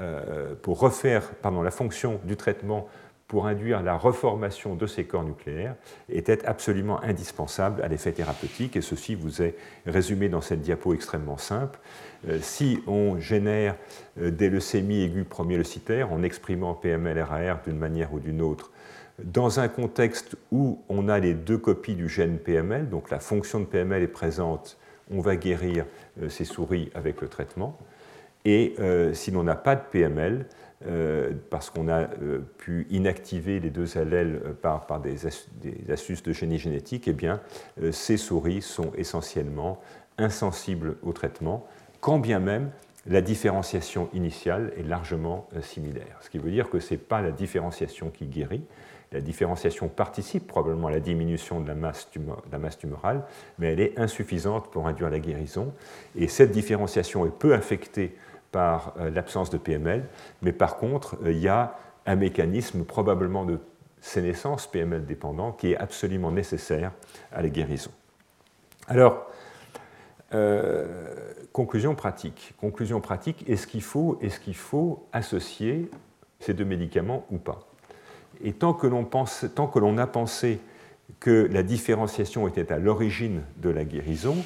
euh, pour refaire pardon, la fonction du traitement pour induire la reformation de ces corps nucléaires était absolument indispensable à l'effet thérapeutique, et ceci vous est résumé dans cette diapo extrêmement simple. Euh, si on génère euh, des leucémies aiguës premier leucitaires en exprimant PML-RAR d'une manière ou d'une autre, dans un contexte où on a les deux copies du gène PML, donc la fonction de PML est présente, on va guérir euh, ces souris avec le traitement. Et si l'on n'a pas de PML, parce qu'on a pu inactiver les deux allèles par, par des, astuces de génie génétique, eh bien, ces souris sont essentiellement insensibles au traitement, quand bien même la différenciation initiale est largement similaire. Ce qui veut dire que ce n'est pas la différenciation qui guérit, la différenciation participe probablement à la diminution de la, masse tumorale, mais elle est insuffisante pour induire la guérison. Et cette différenciation est peu affectée par euh, l'absence de PML, mais par contre, euh, il y a un mécanisme probablement de sénescence PML dépendant qui est absolument nécessaire à la guérison. Alors, euh, conclusion pratique. Conclusion pratique, est-ce qu'il faut, qu'il faut associer ces deux médicaments ou pas? Et tant que l'on a pensé que la différenciation était à l'origine de la guérison,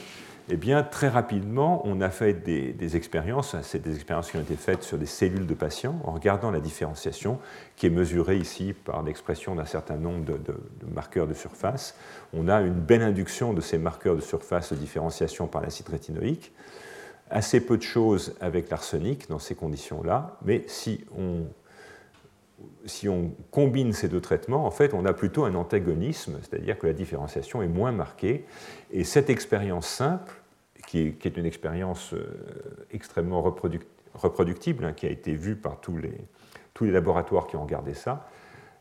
eh bien, très rapidement, on a fait des, expériences, c'est des expériences qui ont été faites sur des cellules de patients, en regardant la différenciation, qui est mesurée ici par l'expression d'un certain nombre de, marqueurs de surface. On a une belle induction de ces marqueurs de surface de différenciation par l'acide rétinoïque. Assez peu de choses avec l'arsenic dans ces conditions-là, mais si on si on combine ces deux traitements, en fait, on a plutôt un antagonisme, c'est-à-dire que la différenciation est moins marquée. Et cette expérience simple, qui est, une expérience euh, extrêmement reproductible, hein, qui a été vue par tous les, laboratoires qui ont regardé ça,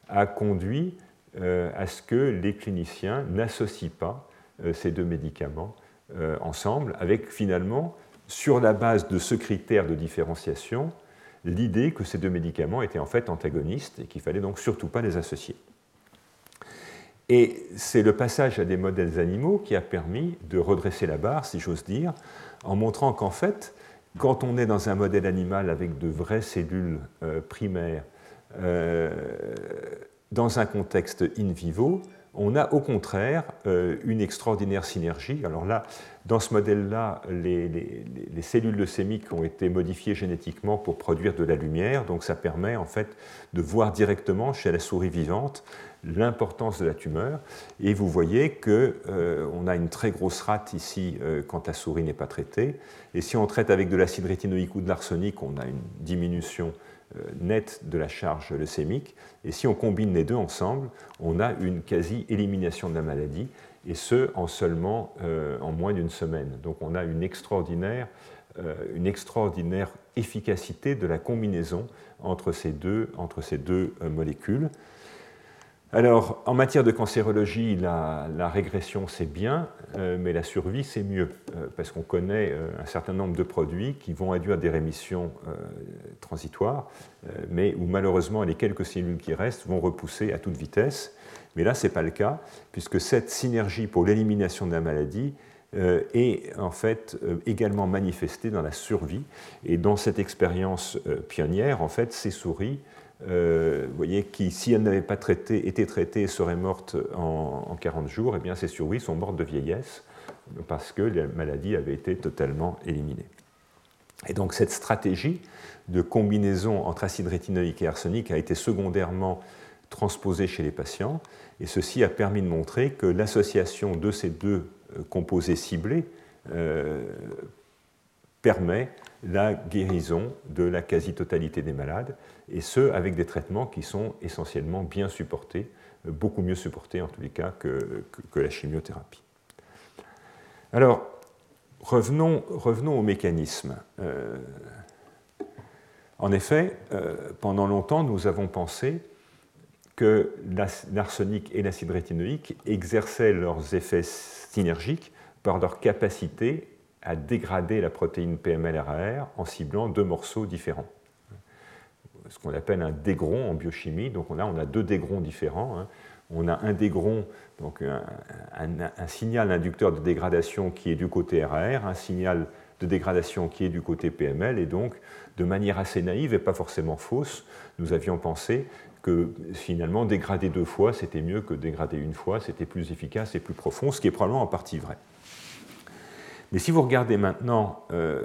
a conduit euh, à ce que les cliniciens n'associent pas euh, ces deux médicaments ensemble, avec finalement, sur la base de ce critère de différenciation, l'idée que ces deux médicaments étaient en fait antagonistes et qu'il fallait donc surtout pas les associer. Et c'est le passage à des modèles animaux qui a permis de redresser la barre, si j'ose dire, en montrant qu'en fait, quand on est dans un modèle animal avec de vraies cellules euh, primaires, euh, dans un contexte in vivo, on a au contraire euh, une extraordinaire synergie. Alors là, dans ce modèle-là, les, cellules leucémiques ont été modifiées génétiquement pour produire de la lumière, donc ça permet en fait de voir directement chez la souris vivante l'importance de la tumeur. Et vous voyez qu'on euh, a une très grosse rate ici euh, quand la souris n'est pas traitée. Et si on traite avec de l'acide rétinoïque ou de l'arsenic, on a une diminution euh, nette de la charge leucémique. Et si on combine les deux ensemble, on a une quasi-élimination de la maladie, et ce, en seulement en moins d'une semaine. Donc on a une extraordinaire, une extraordinaire efficacité de la combinaison entre ces deux, entre ces deux molécules. Alors, en matière de cancérologie, la, régression, c'est bien, euh, mais la survie, c'est mieux, euh, parce qu'on connaît euh, un certain nombre de produits qui vont induire des rémissions transitoires, mais où malheureusement les quelques cellules qui restent vont repousser à toute vitesse. Mais là, ce n'est pas le cas, puisque cette synergie pour l'élimination de la maladie est en fait également manifestée dans la survie. Et dans cette expérience pionnière, en fait, ces souris euh, voyez, qui, si elles n'avaient pas été traitées, seraient mortes en, 40 jours, eh bien ces souris sont mortes de vieillesse parce que la maladie avait été totalement éliminée. Et donc cette stratégie de combinaison entre acide rétinoïque et arsenic a été secondairement transposée chez les patients, et ceci a permis de montrer que l'association de ces deux euh, composés ciblés euh, permet la guérison de la quasi-totalité des malades, et ce, avec des traitements qui sont essentiellement bien supportés, beaucoup mieux supportés en tous les cas que, la chimiothérapie. Alors, revenons, revenons au mécanisme. Euh, en effet, euh, pendant longtemps, nous avons pensé que l'arsenic et l'acide rétinoïque exerçaient leurs effets synergiques par leur capacité à dégrader la protéine PML-RAR en ciblant deux morceaux différents. Ce qu'on appelle un dégron en biochimie. Donc là, on a deux dégrons différents. Hein. On a un dégron, donc un, signal inducteur de dégradation qui est du côté RAR, un signal de dégradation qui est du côté PML. Et donc, de manière assez naïve et pas forcément fausse, nous avions pensé que finalement, dégrader deux fois, c'était mieux que dégrader une fois, c'était plus efficace et plus profond, ce qui est probablement en partie vrai. Mais si vous regardez maintenant euh,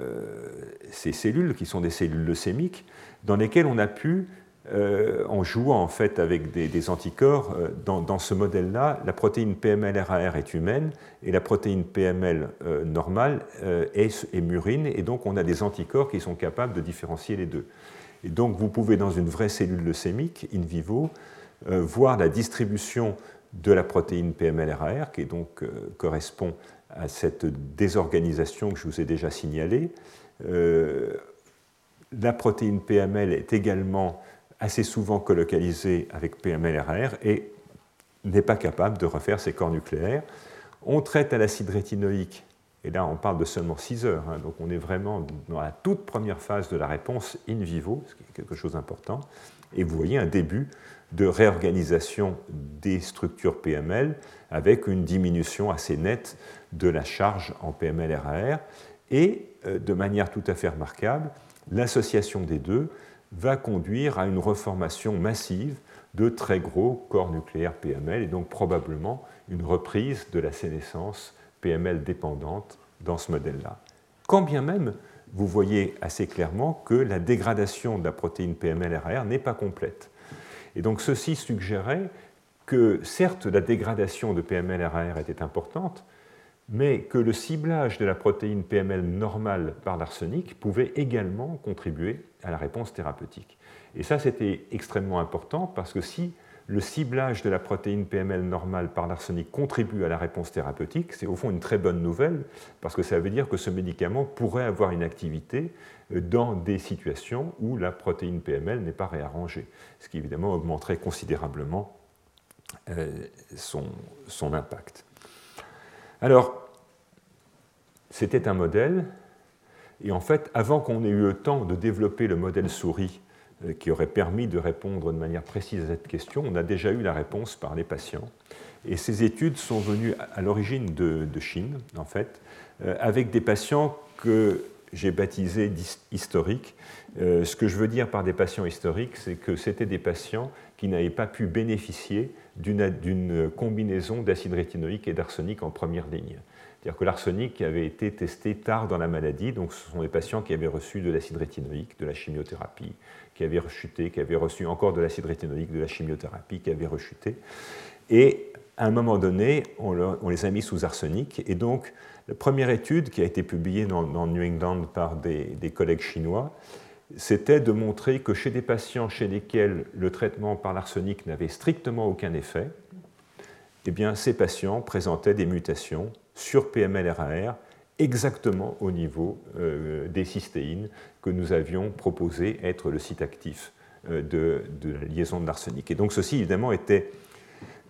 ces cellules, qui sont des cellules leucémiques, dans lesquelles on a pu euh, en jouant en fait avec des, anticorps. Euh, dans, ce modèle-là, la protéine PML-RAR est humaine et la protéine PML normale est, murine, et donc on a des anticorps qui sont capables de différencier les deux. Et donc vous pouvez, dans une vraie cellule leucémique, in vivo, voir la distribution de la protéine PML-RAR, qui donc correspond à cette désorganisation que je vous ai déjà signalée. la protéine PML est également assez souvent colocalisé avec PML-RAR et n'est pas capable de refaire ses corps nucléaires. On traite à l'acide rétinoïque, et là on parle de seulement 6 heures, hein, donc on est vraiment dans la toute première phase de la réponse in vivo, ce qui est quelque chose d'important, et vous voyez un début de réorganisation des structures PML avec une diminution assez nette de la charge en PML-RAR, et euh, de manière tout à fait remarquable, l'association des deux va conduire à une reformation massive de très gros corps nucléaires PML et donc probablement une reprise de la sénescence PML dépendante dans ce modèle-là. Quand bien même vous voyez assez clairement que la dégradation de la protéine PML-RAR n'est pas complète. Et donc ceci suggérait que certes la dégradation de PML-RAR était importante, mais que le ciblage de la protéine PML normale par l'arsenic pouvait également contribuer à la réponse thérapeutique. Et ça, c'était extrêmement important parce que si le ciblage de la protéine PML normale par l'arsenic contribue à la réponse thérapeutique, c'est au fond une très bonne nouvelle parce que ça veut dire que ce médicament pourrait avoir une activité euh, dans des situations où la protéine PML n'est pas réarrangée, ce qui évidemment augmenterait considérablement euh, son, son impact. Alors, c'était un modèle, et en fait, avant qu'on ait eu le temps de développer le modèle souris euh, qui aurait permis de répondre de manière précise à cette question, on a déjà eu la réponse par les patients. Et ces études sont venues à l'origine de, Chine, en fait, euh, avec des patients que j'ai baptisés historiques. Euh, ce que je veux dire par des patients historiques, c'est que c'était des patients qui n'avaient pas pu bénéficier d'une combinaison d'acide rétinoïque et d'arsenic en première ligne. C'est-à-dire que l'arsenic avait été testé tard dans la maladie, donc ce sont des patients qui avaient reçu de l'acide rétinoïque, de la chimiothérapie, qui avaient rechuté, qui avaient reçu encore de l'acide rétinoïque, de la chimiothérapie, qui avaient rechuté. Et à un moment donné, on, les a mis sous arsenic. Et donc, la première étude qui a été publiée dans, New England par des, des collègues chinois c'était de montrer que chez des patients chez lesquels le traitement par l'arsenic n'avait strictement aucun effet, eh bien, ces patients présentaient des mutations sur PML-RAR exactement au niveau euh, des cystéines que nous avions proposé être le site actif euh, de, la liaison de l'arsenic. Et donc ceci, évidemment, était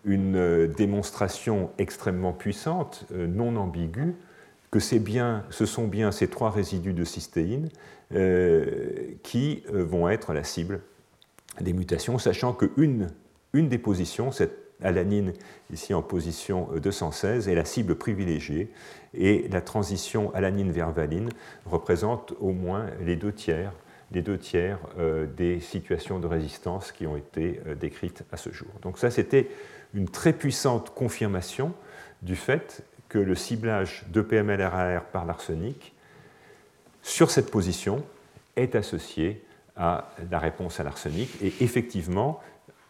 une euh, démonstration extrêmement puissante, non ambiguë, que bien, ce sont bien ces trois résidus de cystéine qui vont être la cible des mutations, sachant qu'une une des positions, cette alanine ici en position 216 est la cible privilégiée et la transition alanine vers valine représente au moins les deux tiers, les deux tiers euh, des situations de résistance qui ont été euh, décrites à ce jour. Donc ça, c'était une très puissante confirmation du fait le ciblage de PMLRAR par l'arsenic sur cette position est associé à la réponse à l'arsenic. Et effectivement,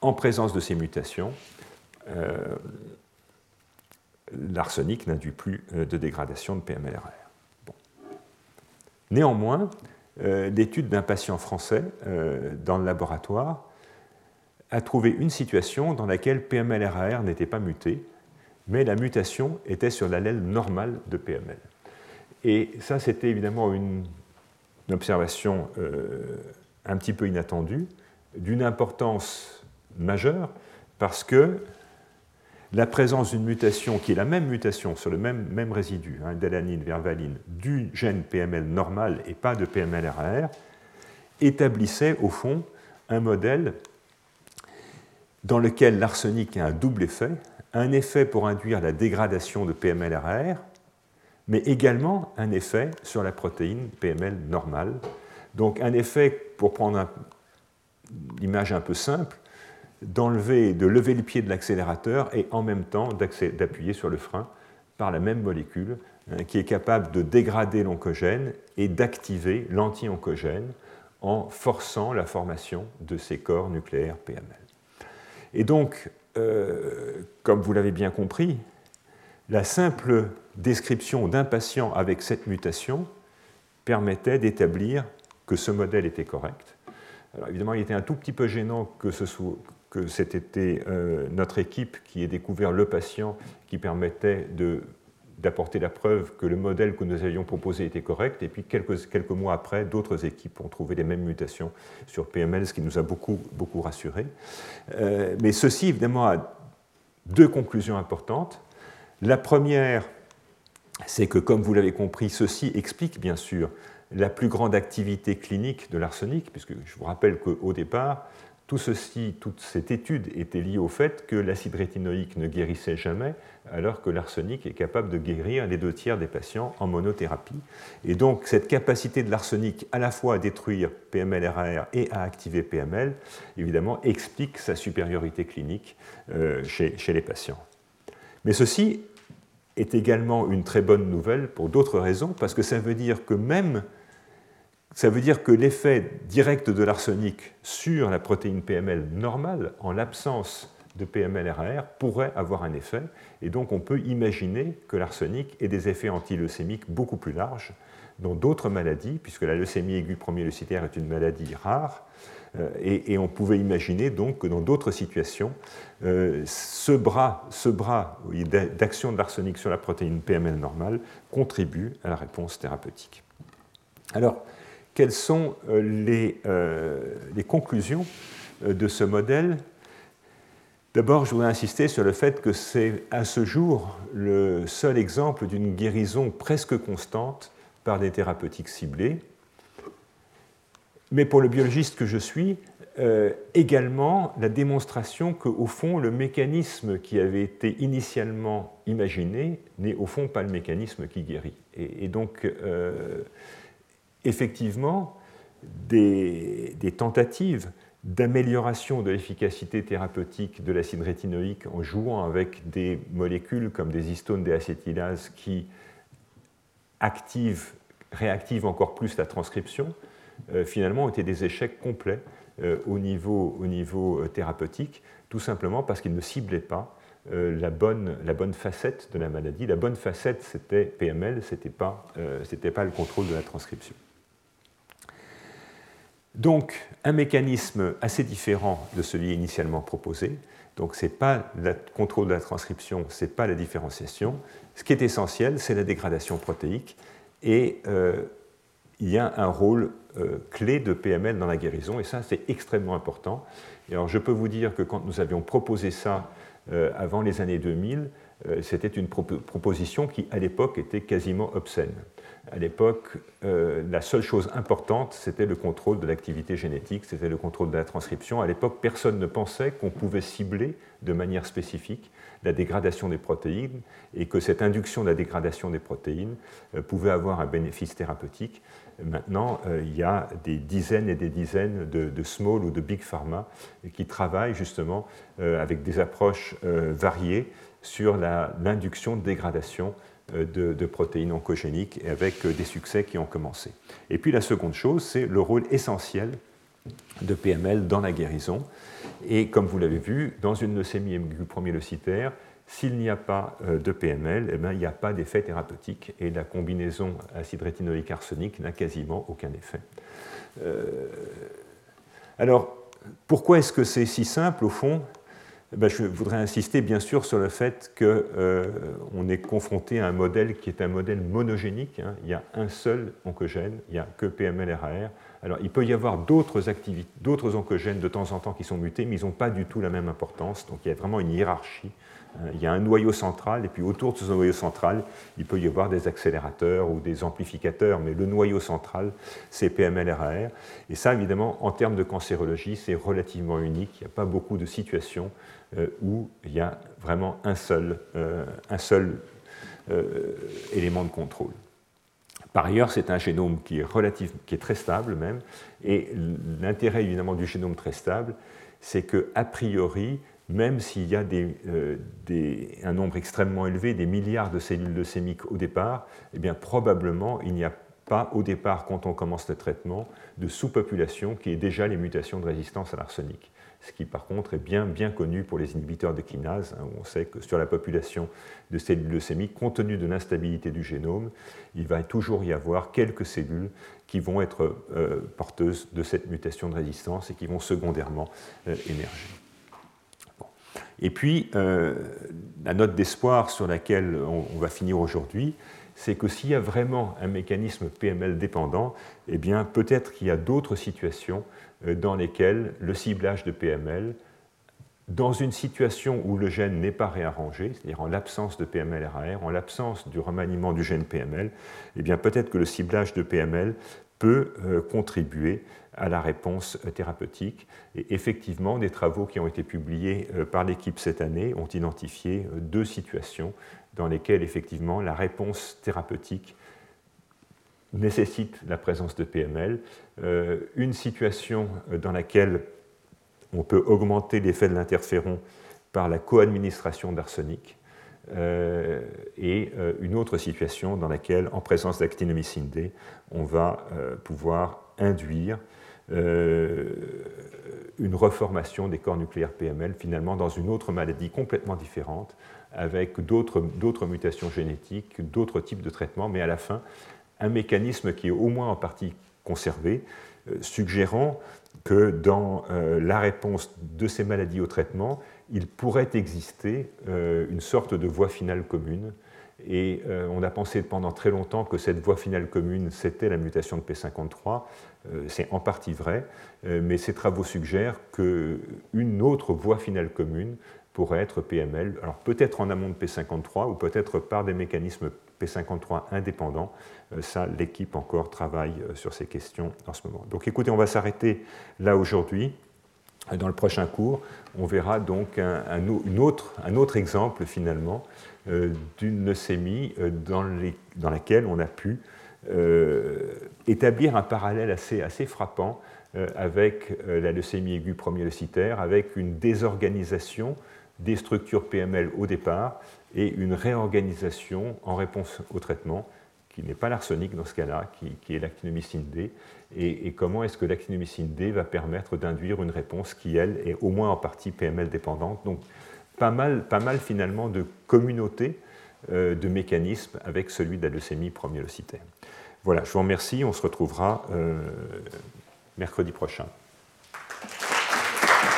en présence de ces mutations, euh, l'arsenic n'induit plus euh, de dégradation de PMLRR. Néanmoins, euh, l'étude d'un patient français dans le laboratoire a trouvé une situation dans laquelle PMLRR n'était pas muté, mais la mutation était sur l'allèle normal de PML. Et ça, c'était évidemment une, observation un petit peu inattendue, d'une importance majeure, parce que la présence d'une mutation qui est la même mutation sur le même, même résidu, hein, d'alanine vers valine, du gène PML normal et pas de PML-RAR, établissait au fond un modèle dans lequel l'arsenic a un double effet, un effet pour induire la dégradation de PML-RAR, mais également un effet sur la protéine PML normale. Donc un effet, pour prendre l'image un peu simple, d'enlever, de lever le pied de l'accélérateur et en même temps d'appuyer sur le frein par la même molécule hein, qui est capable de dégrader l'oncogène et d'activer l'anti-oncogène en forçant la formation de ces corps nucléaires PML. Et donc, euh, comme vous l'avez bien compris, la simple description d'un patient avec cette mutation permettait d'établir que ce modèle était correct. Alors évidemment, il était un tout petit peu gênant que c'était euh, notre équipe qui ait découvert le patient qui permettait d'apporter la preuve que le modèle que nous avions proposé était correct. Et puis quelques, mois après, d'autres équipes ont trouvé les mêmes mutations sur PML, ce qui nous a beaucoup, beaucoup rassurés. Euh, mais ceci, évidemment, a deux conclusions importantes. La première, c'est que, comme vous l'avez compris, ceci explique bien sûr la plus grande activité clinique de l'arsenic, puisque je vous rappelle qu'au départ, tout ceci, toute cette étude était liée au fait que l'acide rétinoïque ne guérissait jamais, alors que l'arsenic est capable de guérir les deux tiers des patients en monothérapie. Et donc, cette capacité de l'arsenic à la fois à détruire PML-RAR et à activer PML, évidemment, explique sa supériorité clinique euh, chez les patients. Mais ceci est également une très bonne nouvelle pour d'autres raisons, parce que ça veut dire que même ça veut dire que l'effet direct de l'arsenic sur la protéine PML normale, en l'absence de PML-RAR, pourrait avoir un effet. Et donc on peut imaginer que l'arsenic ait des effets antileucémiques beaucoup plus larges dans d'autres maladies, puisque la leucémie aiguë premier-leucitaire est une maladie rare. Euh, et, on pouvait imaginer donc que dans d'autres situations, euh, ce bras, ce bras d'action de l'arsenic sur la protéine PML normale contribue à la réponse thérapeutique. Alors, quelles sont euh, les, euh, les conclusions euh, de ce modèle D'abord, je voudrais insister sur le fait que c'est à ce jour le seul exemple d'une guérison presque constante par des thérapeutiques ciblées. Mais pour le biologiste que je suis, également la démonstration qu'au fond, le mécanisme qui avait été initialement imaginé n'est au fond pas le mécanisme qui guérit. Et, donc, effectivement, des, tentatives d'amélioration de l'efficacité thérapeutique de l'acide rétinoïque en jouant avec des molécules comme des histones déacétylases qui activent, réactivent encore plus la transcription, euh, finalement ont été des échecs complets euh, au niveau, au niveau euh, thérapeutique, tout simplement parce qu'ils ne ciblaient pas la, bonne, facette de la maladie. La bonne facette, c'était PML, ce n'était pas le contrôle de la transcription. Donc, un mécanisme assez différent de celui initialement proposé. Donc, ce n'est pas le contrôle de la transcription, ce n'est pas la différenciation. Ce qui est essentiel, c'est la dégradation protéique. Et euh, il y a un rôle euh, clé de PML dans la guérison, et ça, c'est extrêmement important. Et alors, je peux vous dire que quand nous avions proposé ça euh, avant les années 2000, c'était une proposition qui, à l'époque, était quasiment obscène à l'époque, euh, la seule chose importante, c'était le contrôle de l'activité génétique, c'était le contrôle de la transcription. À l'époque, personne ne pensait qu'on pouvait cibler de manière spécifique la dégradation des protéines et que cette induction de la dégradation des protéines euh, pouvait avoir un bénéfice thérapeutique. Maintenant, euh, il y a des dizaines et des dizaines de, small ou de big pharma qui travaillent justement avec des approches variées sur l'induction de dégradation euh, de, protéines oncogéniques et avec euh, des succès qui ont commencé. Et puis la seconde chose, c'est le rôle essentiel de PML dans la guérison. Et comme vous l'avez vu, dans une leucémie aiguë premier-leucitaire, s'il n'y a pas euh, de PML, eh bien, il n'y a pas d'effet thérapeutique et la combinaison acide rétinoïque arsenic n'a quasiment aucun effet. alors, pourquoi est-ce que c'est si simple au fond? Ben, je voudrais insister bien sûr sur le fait qu'on euh, est confronté à un modèle qui est un modèle monogénique. Hein. Il y a un seul oncogène, il n'y a que PML-RAR. Alors il peut y avoir d'autres oncogènes de temps en temps qui sont mutés, mais ils n'ont pas du tout la même importance. Donc il y a vraiment une hiérarchie euh, il y a un noyau central, et puis autour de ce noyau central, il peut y avoir des accélérateurs ou des amplificateurs, mais le noyau central, c'est PML-RAR. Et ça, évidemment, en termes de cancérologie, c'est relativement unique. Il n'y a pas beaucoup de situations où il y a vraiment un seul, euh, un seul élément de contrôle. Par ailleurs, c'est un génome qui est, qui est très stable même, et l'intérêt évidemment du génome très stable, c'est que a priori, même s'il y a euh, un nombre extrêmement élevé, des milliards de cellules leucémiques au départ, eh bien, probablement il n'y a pas au départ, quand on commence le traitement, de sous-population qui est déjà les mutations de résistance à l'arsenic. Ce qui, par contre, est bien, bien connu pour les inhibiteurs de kinase. Hein, où on sait que sur la population de cellules leucémiques, compte tenu de l'instabilité du génome, il va toujours y avoir quelques cellules qui vont être euh, porteuses de cette mutation de résistance et qui vont secondairement euh, émerger. Et puis, euh, la note d'espoir sur laquelle on va finir aujourd'hui, c'est que s'il y a vraiment un mécanisme PML dépendant, eh bien peut-être qu'il y a d'autres situations dans lesquelles le ciblage de PML, dans une situation où le gène n'est pas réarrangé, c'est-à-dire en l'absence de PML-RAR, en l'absence du remaniement du gène PML, eh bien peut-être que le ciblage de PML peut euh, contribuer à la réponse euh, thérapeutique. Et effectivement, des travaux qui ont été publiés par l'équipe cette année ont identifié deux situations dans lesquelles effectivement la réponse thérapeutique nécessite la présence de PML, euh, une situation dans laquelle on peut augmenter l'effet de l'interféron par la co-administration d'arsenic, euh, et euh, une autre situation dans laquelle, en présence d'actinomycine D, on va pouvoir induire une reformation des corps nucléaires PML, finalement dans une autre maladie complètement différente, avec d'autres mutations génétiques, d'autres types de traitements, mais à la fin, un mécanisme qui est au moins en partie conservé, euh, suggérant que dans euh, la réponse de ces maladies au traitement, il pourrait exister euh, une sorte de voie finale commune. Et on a pensé pendant très longtemps que cette voie finale commune, c'était la mutation de P53. C'est en partie vrai, mais ces travaux suggèrent qu'une autre voie finale commune pourrait être PML, alors peut-être en amont de P53 ou peut-être par des mécanismes P53 indépendants. Euh, ça, l'équipe encore travaille euh, sur ces questions en ce moment. Donc écoutez, on va s'arrêter là aujourd'hui. Dans le prochain cours, on verra donc un, autre, exemple finalement euh, d'une leucémie dans, laquelle on a pu établir un parallèle assez, frappant avec la leucémie aiguë premier leucitaire, avec une désorganisation des structures PML au départ et une réorganisation en réponse au traitement, qui n'est pas l'arsenic dans ce cas-là, qui, est l'actinomycine D, et, comment est-ce que l'actinomycine D va permettre d'induire une réponse qui, elle, est au moins en partie PML dépendante? Donc, pas mal, pas mal finalement de communautés euh, de mécanismes avec celui de la leucémie première-leucitaire. Voilà, je vous remercie, on se retrouvera euh, mercredi prochain.